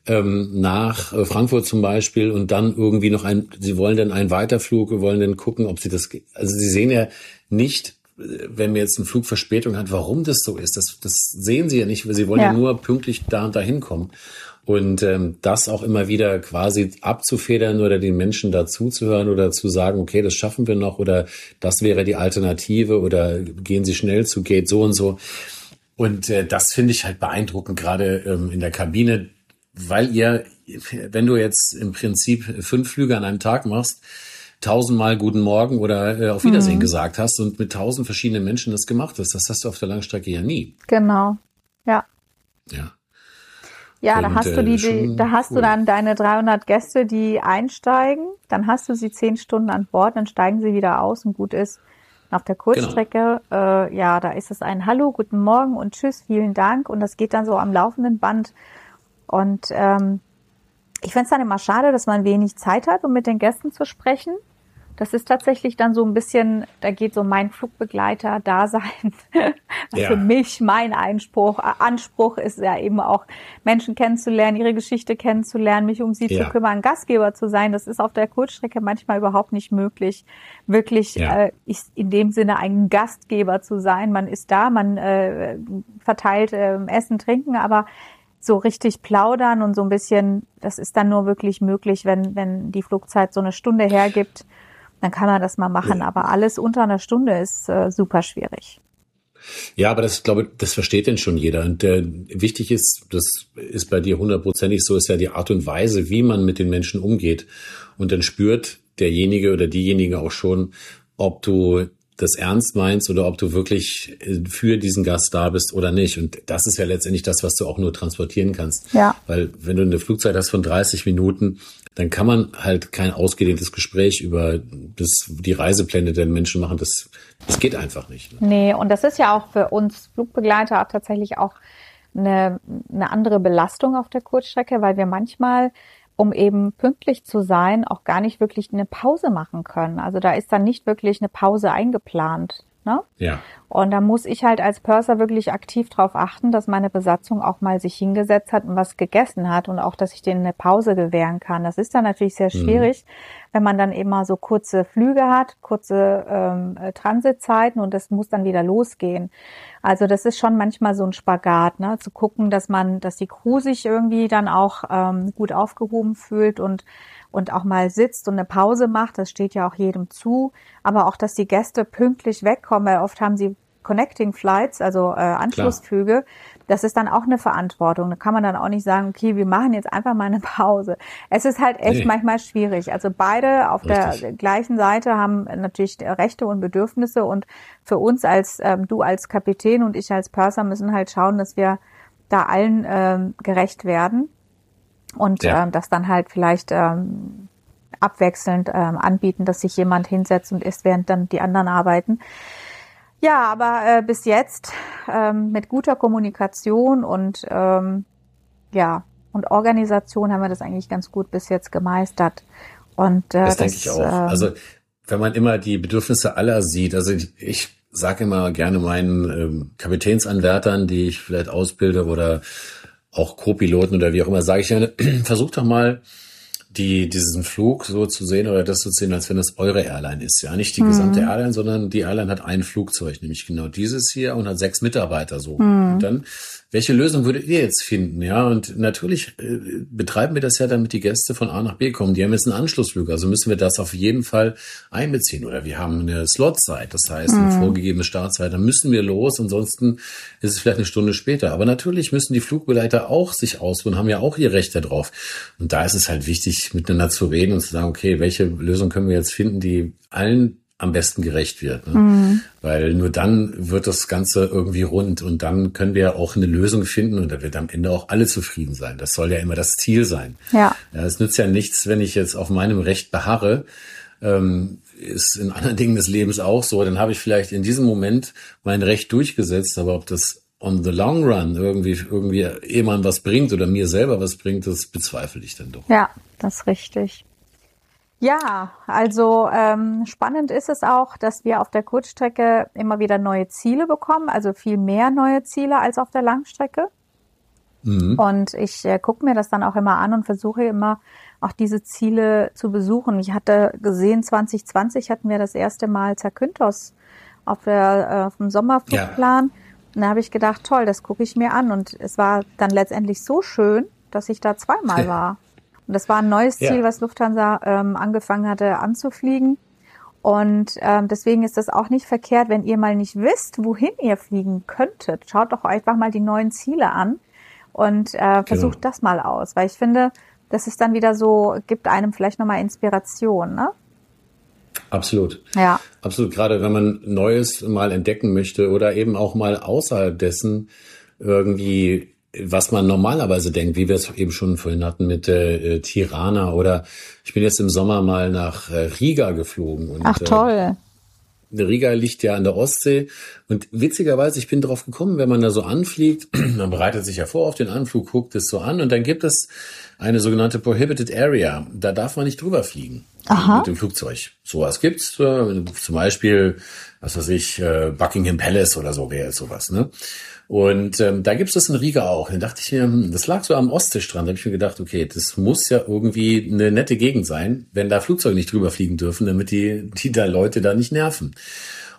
ähm, nach äh, Frankfurt zum Beispiel und dann irgendwie noch ein, sie wollen dann einen Weiterflug, wollen dann gucken, ob sie das, also sie sehen ja nicht, äh, wenn mir jetzt ein Flug Verspätung hat, warum das so ist. Das, das sehen sie ja nicht, weil sie wollen ja, Ja. nur pünktlich da und dahin kommen. Und ähm, das auch immer wieder quasi abzufedern oder den Menschen dazuzuhören oder zu sagen, okay, das schaffen wir noch oder das wäre die Alternative oder gehen Sie schnell zu Gate so und so. Und äh, das finde ich halt beeindruckend, gerade ähm, in der Kabine, weil ihr, wenn du jetzt im Prinzip fünf Flüge an einem Tag machst, tausendmal Guten Morgen oder äh, auf Wiedersehen gesagt hast und mit tausend verschiedenen Menschen das gemacht hast, das hast du auf der Langstrecke ja nie. Genau. Ja. Ja. Ja, da Und, hast du äh, die, die da hast cool. du dann deine 300 Gäste, die einsteigen, dann hast du sie zehn Stunden an Bord, dann steigen sie wieder aus und gut ist. Auf der Kurzstrecke, Genau. äh, ja, da ist es ein Hallo, guten Morgen und Tschüss, vielen Dank und das geht dann so am laufenden Band Und ähm, ich finde es dann immer schade, dass man wenig Zeit hat, um mit den Gästen zu sprechen. Das ist tatsächlich dann so ein bisschen, da geht so mein Flugbegleiter-Dasein. ja. Für mich mein Einspruch, Anspruch ist ja eben auch, Menschen kennenzulernen, ihre Geschichte kennenzulernen, mich um sie ja. zu kümmern, Gastgeber zu sein. Das ist auf der Kurzstrecke manchmal überhaupt nicht möglich, wirklich ja. äh, in dem Sinne ein Gastgeber zu sein. Man ist da, man äh, verteilt äh, Essen, Trinken, aber so richtig plaudern und so ein bisschen, das ist dann nur wirklich möglich, wenn, wenn die Flugzeit so eine Stunde hergibt dann kann man das mal machen. Ja. Aber alles unter einer Stunde ist äh, super schwierig. Ja, aber das, glaube das versteht denn schon jeder. Und äh, wichtig ist, das ist bei dir hundertprozentig so, ist ja die Art und Weise, wie man mit den Menschen umgeht. Und dann spürt derjenige oder diejenige auch schon, ob du das ernst meinst oder ob du wirklich äh, für diesen Gast da bist oder nicht. Und das ist ja letztendlich das, was du auch nur transportieren kannst. Ja. Weil wenn du eine Flugzeit hast von 30 Minuten, dann kann man halt kein ausgedehntes Gespräch über das, die Reisepläne der Menschen machen. Das, das geht einfach nicht. Ne? Nee, und das ist ja auch für uns Flugbegleiter auch tatsächlich auch eine, eine andere Belastung auf der Kurzstrecke, weil wir manchmal um eben pünktlich zu sein, auch gar nicht wirklich eine Pause machen können. Also da ist dann nicht wirklich eine Pause eingeplant. Ne? Ja. Und da muss ich halt als Purser wirklich aktiv darauf achten, dass meine Besatzung auch mal sich hingesetzt hat und was gegessen hat und auch, dass ich denen eine Pause gewähren kann. Das ist dann natürlich sehr mhm. schwierig, mhm. Wenn man dann immer so kurze Flüge hat, kurze ähm, äh, Transitzeiten und das muss dann wieder losgehen. Also das ist schon manchmal so ein Spagat, ne? zu gucken, dass man, dass die Crew sich irgendwie dann auch ähm, gut aufgehoben fühlt und und auch mal sitzt und eine Pause macht, das steht ja auch jedem zu, aber auch, dass die Gäste pünktlich wegkommen, weil oft haben sie Connecting Flights, also äh, Anschlussflüge, Klar. Das ist dann auch eine Verantwortung. Da kann man dann auch nicht sagen, okay, wir machen jetzt einfach mal eine Pause. Es ist halt echt nee. manchmal schwierig. Also beide auf Richtig. der gleichen Seite haben natürlich Rechte und Bedürfnisse und für uns als ähm, du als Kapitän und ich als Purser müssen halt schauen, dass wir da allen ähm, gerecht werden und ja. ähm, das dann halt vielleicht ähm, abwechselnd ähm, anbieten, dass sich jemand hinsetzt und isst, während dann die anderen arbeiten. Ja, aber äh, bis jetzt ähm, mit guter Kommunikation und ähm, ja und Organisation haben wir das eigentlich ganz gut bis jetzt gemeistert. Und äh, das, das denke ich auch. Ähm, also wenn man immer die Bedürfnisse aller sieht, also ich, ich sage immer gerne meinen ähm, Kapitänsanwärtern, die ich vielleicht ausbilde oder auch Co-Piloten oder wie auch immer, sage ich ja, versucht doch mal die, diesen Flug so zu sehen oder das zu sehen, als wenn es eure Airline ist. Ja, nicht die mhm. gesamte Airline, sondern die Airline hat ein Flugzeug, nämlich genau dieses hier und hat sechs Mitarbeiter so. Mhm. Und dann welche Lösung würdet ihr jetzt finden? Ja, und natürlich äh, betreiben wir das ja, damit die Gäste von A nach B kommen. Die haben jetzt einen Anschlussflug, also müssen wir das auf jeden Fall einbeziehen. Oder wir haben eine Slotzeit, das heißt eine mhm. vorgegebene Startzeit, dann müssen wir los, ansonsten ist es vielleicht eine Stunde später. Aber natürlich müssen die Flugbegleiter auch sich ausruhen, haben ja auch ihr Recht darauf. Und da ist es halt wichtig, miteinander zu reden und zu sagen, okay, welche Lösung können wir jetzt finden, die allen am besten gerecht wird. Ne? Mhm. Weil nur dann wird das Ganze irgendwie rund und dann können wir auch eine Lösung finden und da wird am Ende auch alle zufrieden sein. Das soll ja immer das Ziel sein. Ja. ja es nützt ja nichts, wenn ich jetzt auf meinem Recht beharre. Ähm, ist in anderen Dingen des Lebens auch so. Dann habe ich vielleicht in diesem Moment mein Recht durchgesetzt, aber ob das on the long run irgendwie irgendwie jemand was bringt oder mir selber was bringt, das bezweifle ich dann doch. Ja, das ist richtig. Ja, also ähm, spannend ist es auch, dass wir auf der Kurzstrecke immer wieder neue Ziele bekommen, also viel mehr neue Ziele als auf der Langstrecke. Mhm. Und ich äh, gucke mir das dann auch immer an und versuche immer auch diese Ziele zu besuchen. Ich hatte gesehen, 2020 hatten wir das erste Mal Zakynthos auf, der, äh, auf dem Sommerflugplan. Ja. Und da habe ich gedacht, toll, das gucke ich mir an. Und es war dann letztendlich so schön, dass ich da zweimal war. Und das war ein neues Ziel, ja. was Lufthansa ähm, angefangen hatte anzufliegen. Und ähm, deswegen ist das auch nicht verkehrt, wenn ihr mal nicht wisst, wohin ihr fliegen könntet. Schaut doch einfach mal die neuen Ziele an und äh, versucht genau. das mal aus. Weil ich finde, das ist dann wieder so, gibt einem vielleicht nochmal Inspiration, ne? Absolut. Ja. Absolut. Gerade wenn man Neues mal entdecken möchte oder eben auch mal außerhalb dessen irgendwie was man normalerweise denkt, wie wir es eben schon vorhin hatten mit äh, Tirana oder ich bin jetzt im Sommer mal nach äh, Riga geflogen. Und, Ach äh, toll. Riga liegt ja an der Ostsee und witzigerweise, ich bin drauf gekommen, wenn man da so anfliegt, man bereitet sich ja vor auf den Anflug, guckt es so an und dann gibt es eine sogenannte Prohibited Area. Da darf man nicht drüber fliegen Aha. mit dem Flugzeug. Sowas gibt's, äh, zum Beispiel, was weiß ich, äh, Buckingham Palace oder so wäre sowas, ne? Und ähm, da gibt es in Riga auch. Dann dachte ich mir, hm, das lag so am Ostseestrand. Da habe ich mir gedacht, okay, das muss ja irgendwie eine nette Gegend sein, wenn da Flugzeuge nicht drüber fliegen dürfen, damit die, die da Leute da nicht nerven.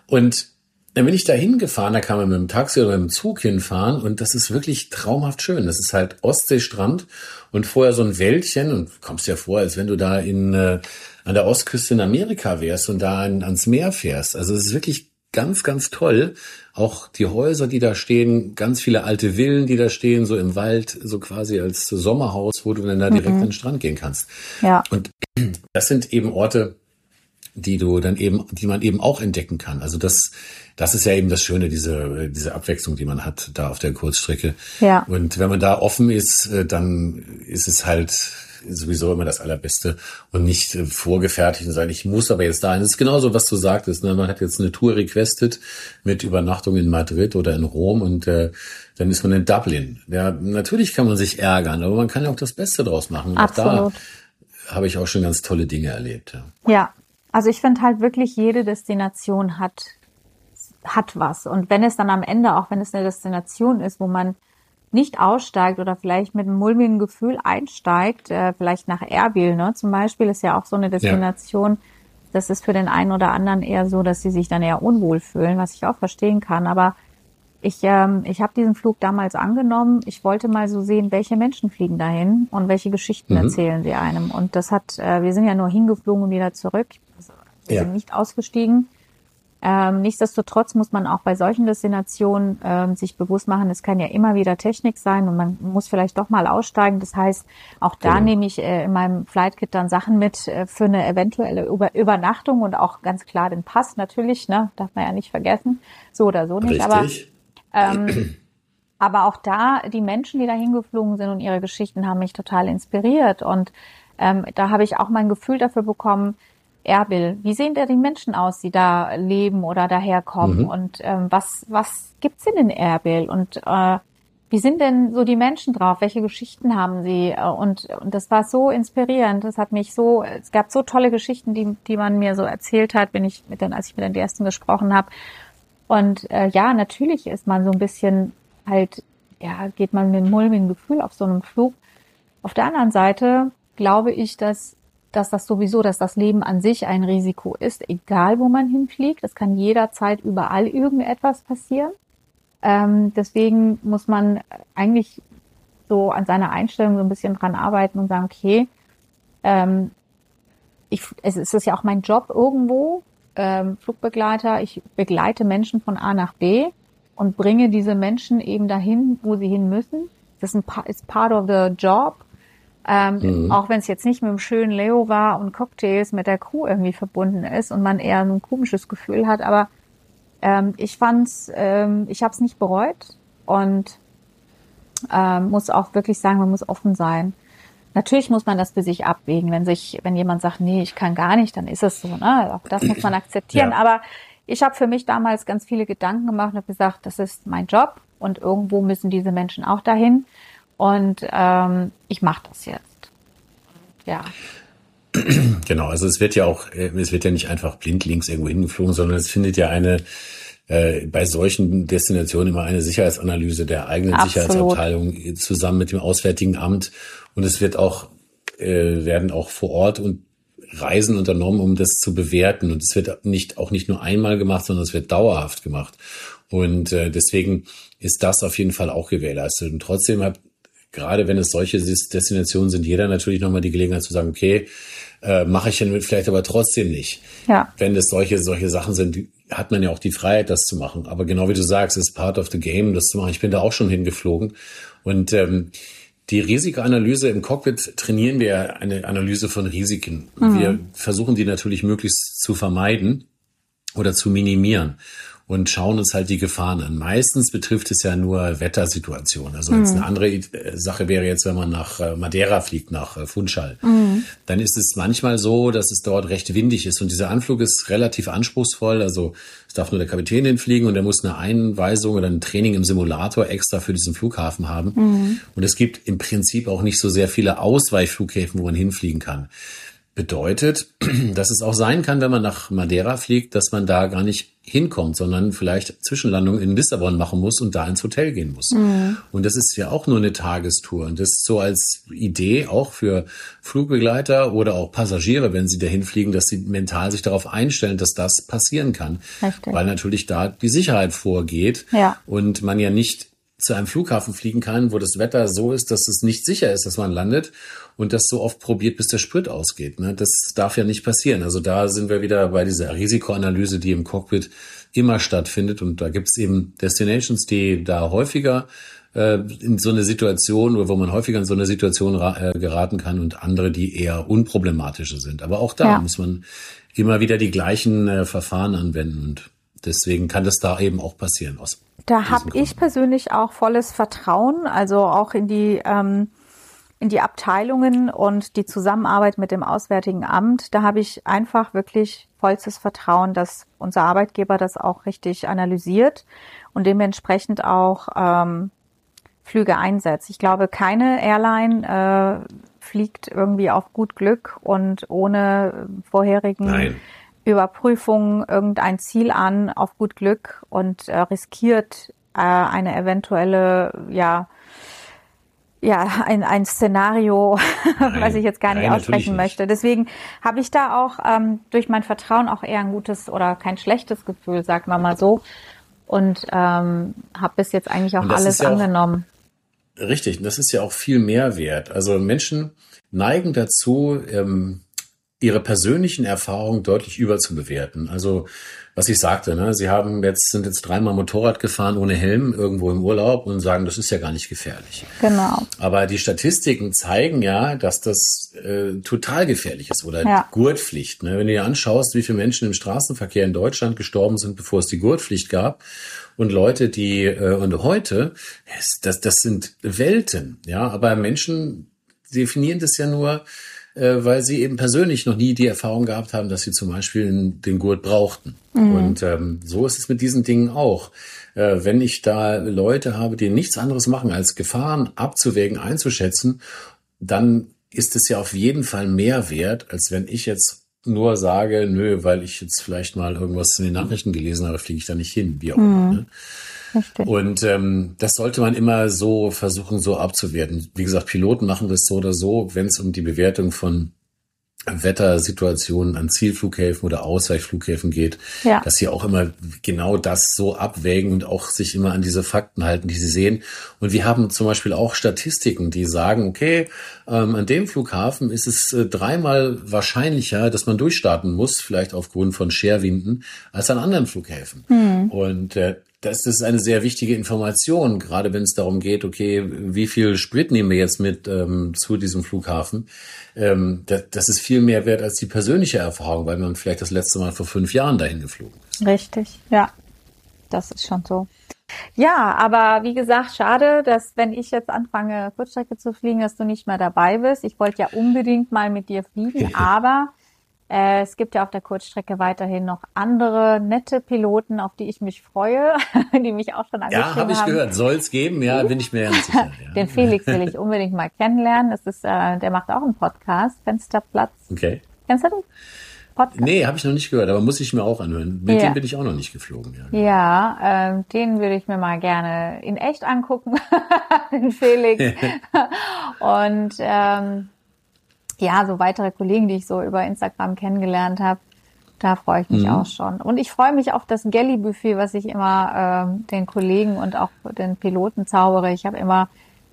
Und dann bin ich da hingefahren, da kann man mit dem Taxi oder mit dem Zug hinfahren und das ist wirklich traumhaft schön. Das ist halt Ostseestrand und vorher so ein Wäldchen und kommst ja vor, als wenn du da in äh, an der Ostküste in Amerika wärst und da an, ans Meer fährst. Also es ist wirklich ganz, ganz toll. Auch die Häuser, die da stehen, ganz viele alte Villen, die da stehen, so im Wald, so quasi als Sommerhaus, wo du dann da direkt mhm. an den Strand gehen kannst. Ja. Und das sind eben Orte, die du dann eben, die man eben auch entdecken kann. Also das, das ist ja eben das Schöne, diese, diese Abwechslung, die man hat da auf der Kurzstrecke. Ja. Und wenn man da offen ist, äh, dann ist es halt sowieso immer das Allerbeste und nicht äh, vorgefertigt und sagen, ich muss aber jetzt dahin. Das ist genauso, was du sagtest. Ne? Man hat jetzt eine Tour requested mit Übernachtung in Madrid oder in Rom und äh, dann ist man in Dublin. Ja, natürlich kann man sich ärgern, aber man kann ja auch das Beste draus machen. Und Absolut. auch da habe ich auch schon ganz tolle Dinge erlebt. Ja, ja. also ich finde halt wirklich, jede Destination hat hat was. Und wenn es dann am Ende, auch wenn es eine Destination ist, wo man nicht aussteigt oder vielleicht mit einem mulmigen Gefühl einsteigt, äh, vielleicht nach Erbil, ne? Zum Beispiel ist ja auch so eine Destination, ja. das ist für den einen oder anderen eher so, dass sie sich dann eher unwohl fühlen, was ich auch verstehen kann. Aber ich, ähm, ich habe diesen Flug damals angenommen. Ich wollte mal so sehen, welche Menschen fliegen dahin und welche Geschichten mhm. erzählen sie einem. Und das hat, äh, wir sind ja nur hingeflogen und wieder zurück. Also, wir ja. sind nicht ausgestiegen. Ähm, nichtsdestotrotz muss man auch bei solchen Destinationen ähm, sich bewusst machen, es kann ja immer wieder Technik sein und man muss vielleicht doch mal aussteigen. Das heißt, auch da genau. nehme ich äh, in meinem Flightkit dann Sachen mit äh, für eine eventuelle Über Übernachtung und auch ganz klar den Pass natürlich, ne, darf man ja nicht vergessen, so oder so nicht. Richtig. Aber ähm, aber auch da, die Menschen, die da hingeflogen sind und ihre Geschichten haben mich total inspiriert. Und ähm, da habe ich auch mein Gefühl dafür bekommen, Erbil. Wie sehen da die Menschen aus, die da leben oder daherkommen? Mhm. Und ähm, was, was gibt's denn in Erbil? Und äh, wie sind denn so die Menschen drauf? Welche Geschichten haben sie? Und, und das war so inspirierend. Das hat mich so, es gab so tolle Geschichten, die, die man mir so erzählt hat, wenn ich mit den, als ich mit den ersten gesprochen habe. Und äh, ja, natürlich ist man so ein bisschen halt, ja, geht man mit einem mulmigen Gefühl auf so einem Flug. Auf der anderen Seite glaube ich, dass dass das sowieso, dass das Leben an sich ein Risiko ist, egal wo man hinfliegt. Es kann jederzeit überall irgendetwas passieren. Ähm, deswegen muss man eigentlich so an seiner Einstellung so ein bisschen dran arbeiten und sagen, okay, ähm, ich, es ist ja auch mein Job irgendwo, ähm, Flugbegleiter. Ich begleite Menschen von A nach B und bringe diese Menschen eben dahin, wo sie hin müssen. Das ist part of the job. Ähm, mhm. Auch wenn es jetzt nicht mit einem schönen Leo war und Cocktails mit der Crew irgendwie verbunden ist und man eher ein komisches Gefühl hat. Aber ähm, ich fand's, ähm, ich habe es nicht bereut und ähm, muss auch wirklich sagen, man muss offen sein. Natürlich muss man das für sich abwägen. Wenn sich, wenn jemand sagt, nee, ich kann gar nicht, dann ist es so. Ne? Auch das muss man akzeptieren. Ja. Aber ich habe für mich damals ganz viele Gedanken gemacht und habe gesagt, das ist mein Job und irgendwo müssen diese Menschen auch dahin. Und ähm, ich mache das jetzt. Ja. Genau, also es wird ja auch, äh, es wird ja nicht einfach blindlings irgendwo hingeflogen, sondern es findet ja eine äh, bei solchen Destinationen immer eine Sicherheitsanalyse der eigenen Absolut. Sicherheitsabteilung zusammen mit dem Auswärtigen Amt und es wird auch äh, werden auch vor Ort und Reisen unternommen, um das zu bewerten und es wird nicht auch nicht nur einmal gemacht, sondern es wird dauerhaft gemacht und äh, deswegen ist das auf jeden Fall auch gewährleistet und trotzdem hat gerade wenn es solche Destinationen sind, jeder natürlich nochmal die Gelegenheit zu sagen, okay, äh, mache ich dann vielleicht aber trotzdem nicht. Ja. Wenn es solche, solche Sachen sind, hat man ja auch die Freiheit, das zu machen. Aber genau wie du sagst, ist part of the game, das zu machen. Ich bin da auch schon hingeflogen. Und ähm, die Risikoanalyse im Cockpit trainieren wir eine Analyse von Risiken. Mhm. Wir versuchen die natürlich möglichst zu vermeiden oder zu minimieren. Und schauen uns halt die Gefahren an. Meistens betrifft es ja nur Wettersituationen. Also mhm. eine andere äh, Sache wäre jetzt, wenn man nach äh, Madeira fliegt, nach äh, Funchal. Mhm. Dann ist es manchmal so, dass es dort recht windig ist und dieser Anflug ist relativ anspruchsvoll. Also es darf nur der Kapitän hinfliegen und er muss eine Einweisung oder ein Training im Simulator extra für diesen Flughafen haben. Mhm. Und es gibt im Prinzip auch nicht so sehr viele Ausweichflughäfen, wo man hinfliegen kann. Bedeutet, dass es auch sein kann, wenn man nach Madeira fliegt, dass man da gar nicht hinkommt, sondern vielleicht Zwischenlandung in Lissabon machen muss und da ins Hotel gehen muss. Mhm. Und das ist ja auch nur eine Tagestour. Und das ist so als Idee auch für Flugbegleiter oder auch Passagiere, wenn sie dahin fliegen, dass sie mental sich darauf einstellen, dass das passieren kann. Richtig. Weil natürlich da die Sicherheit vorgeht ja. und man ja nicht zu einem Flughafen fliegen kann, wo das Wetter so ist, dass es nicht sicher ist, dass man landet und das so oft probiert, bis der Sprit ausgeht. Ne? Das darf ja nicht passieren. Also da sind wir wieder bei dieser Risikoanalyse, die im Cockpit immer stattfindet. Und da gibt es eben Destinations, die da häufiger äh, in so eine Situation oder wo man häufiger in so eine Situation äh, geraten kann und andere, die eher unproblematische sind. Aber auch da ja. muss man immer wieder die gleichen äh, Verfahren anwenden und deswegen kann das da eben auch passieren. Aus da habe ich persönlich auch volles Vertrauen, also auch in die ähm, in die Abteilungen und die Zusammenarbeit mit dem Auswärtigen Amt. Da habe ich einfach wirklich vollstes Vertrauen, dass unser Arbeitgeber das auch richtig analysiert und dementsprechend auch ähm, Flüge einsetzt. Ich glaube, keine Airline äh, fliegt irgendwie auf gut Glück und ohne vorherigen Nein. Überprüfung irgendein Ziel an auf gut Glück und äh, riskiert äh, eine eventuelle, ja, ja, ein, ein Szenario, nein, was ich jetzt gar nicht nein, aussprechen möchte. Deswegen habe ich da auch ähm, durch mein Vertrauen auch eher ein gutes oder kein schlechtes Gefühl, sagen wir mal so. Und ähm, habe bis jetzt eigentlich auch alles ja angenommen. Auch, richtig, das ist ja auch viel mehr wert. Also Menschen neigen dazu, ähm, ihre persönlichen Erfahrungen deutlich überzubewerten. Also was ich sagte, ne, sie haben jetzt sind jetzt dreimal Motorrad gefahren ohne Helm irgendwo im Urlaub und sagen, das ist ja gar nicht gefährlich. Genau. Aber die Statistiken zeigen ja, dass das äh, total gefährlich ist oder ja. Gurtpflicht. Ne? Wenn du dir anschaust, wie viele Menschen im Straßenverkehr in Deutschland gestorben sind, bevor es die Gurtpflicht gab und Leute, die äh, und heute, das das sind Welten, ja. Aber Menschen definieren das ja nur äh, weil sie eben persönlich noch nie die Erfahrung gehabt haben, dass sie zum Beispiel den Gurt brauchten. Mhm. Und ähm, so ist es mit diesen Dingen auch. Äh, wenn ich da Leute habe, die nichts anderes machen, als Gefahren abzuwägen, einzuschätzen, dann ist es ja auf jeden Fall mehr wert, als wenn ich jetzt nur sage, nö, weil ich jetzt vielleicht mal irgendwas in den Nachrichten gelesen habe, fliege ich da nicht hin, wie auch immer. Mhm. Ne? Richtig. Und ähm, das sollte man immer so versuchen, so abzuwerten. Wie gesagt, Piloten machen das so oder so, wenn es um die Bewertung von Wettersituationen an Zielflughäfen oder Ausweichflughäfen geht, ja. dass sie auch immer genau das so abwägen und auch sich immer an diese Fakten halten, die sie sehen. Und wir haben zum Beispiel auch Statistiken, die sagen, okay, ähm, an dem Flughafen ist es äh, dreimal wahrscheinlicher, dass man durchstarten muss, vielleicht aufgrund von Scherwinden, als an anderen Flughäfen. Mhm. Und äh, das ist eine sehr wichtige Information, gerade wenn es darum geht, okay, wie viel Sprit nehmen wir jetzt mit ähm, zu diesem Flughafen? Ähm, das, das ist viel mehr wert als die persönliche Erfahrung, weil man vielleicht das letzte Mal vor fünf Jahren dahin geflogen ist. Richtig, ja. Das ist schon so. Ja, aber wie gesagt, schade, dass wenn ich jetzt anfange, Kurzstrecke zu fliegen, dass du nicht mehr dabei bist. Ich wollte ja unbedingt mal mit dir fliegen, aber es gibt ja auf der Kurzstrecke weiterhin noch andere nette Piloten, auf die ich mich freue, die mich auch schon angeschrieben haben. Ja, habe ich gehört. Soll es geben? Ja, bin ich mir ganz sicher. Ja. Den Felix will ich unbedingt mal kennenlernen. Das ist, äh, der macht auch einen Podcast, Fensterplatz. Okay. Kennst du den? Podcast? Nee, habe ich noch nicht gehört, aber muss ich mir auch anhören. Mit ja. dem bin ich auch noch nicht geflogen. Ja, ja ähm, den würde ich mir mal gerne in echt angucken, den Felix. Und ähm, ja, so weitere Kollegen, die ich so über Instagram kennengelernt habe, da freue ich mich mhm. auch schon. Und ich freue mich auf das Gelly-Buffet, was ich immer ähm, den Kollegen und auch den Piloten zaubere. Ich habe immer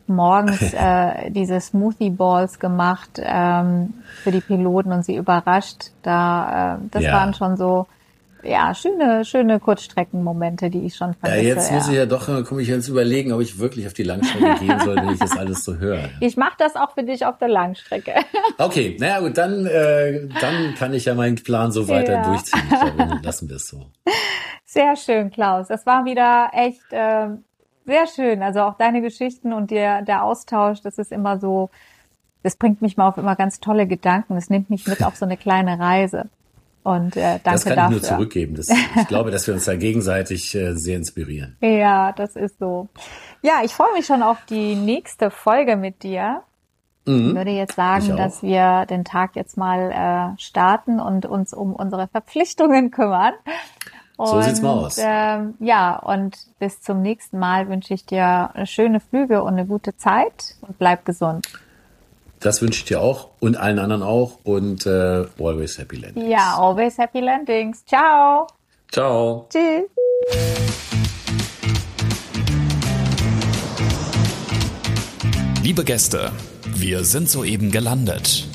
morgens äh, diese Smoothie Balls gemacht ähm, für die Piloten und sie überrascht. Da, äh, das ja. waren schon so ja, schöne, schöne Kurzstreckenmomente, die ich schon vermisse. Ja, jetzt muss ich ja doch, komme ich jetzt überlegen, ob ich wirklich auf die Langstrecke gehen soll, wenn ich das alles so höre. Ich mache das auch für dich auf der Langstrecke. Okay, naja gut, dann, äh, dann kann ich ja meinen Plan so weiter ja. durchziehen. Glaube, lassen wir es so. Sehr schön, Klaus. Das war wieder echt äh, sehr schön. Also auch deine Geschichten und der, der Austausch, das ist immer so, das bringt mich mal auf immer ganz tolle Gedanken. Das nimmt mich mit auf so eine kleine Reise. Und äh, danke Das kann dafür. ich nur zurückgeben. Das, ich glaube, dass wir uns da gegenseitig äh, sehr inspirieren. Ja, das ist so. Ja, ich freue mich schon auf die nächste Folge mit dir. Mhm. Ich würde jetzt sagen, dass wir den Tag jetzt mal äh, starten und uns um unsere Verpflichtungen kümmern. Und, So sieht's mal aus. Ähm, ja, und bis zum nächsten Mal wünsche ich dir schöne Flüge und eine gute Zeit und bleib gesund. Das wünsche ich dir auch und allen anderen auch und äh, always happy landing. Ja, always happy landings. Ciao. Ciao. Tschüss. Liebe Gäste, wir sind soeben gelandet.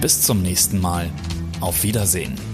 Bis zum nächsten Mal. Auf Wiedersehen.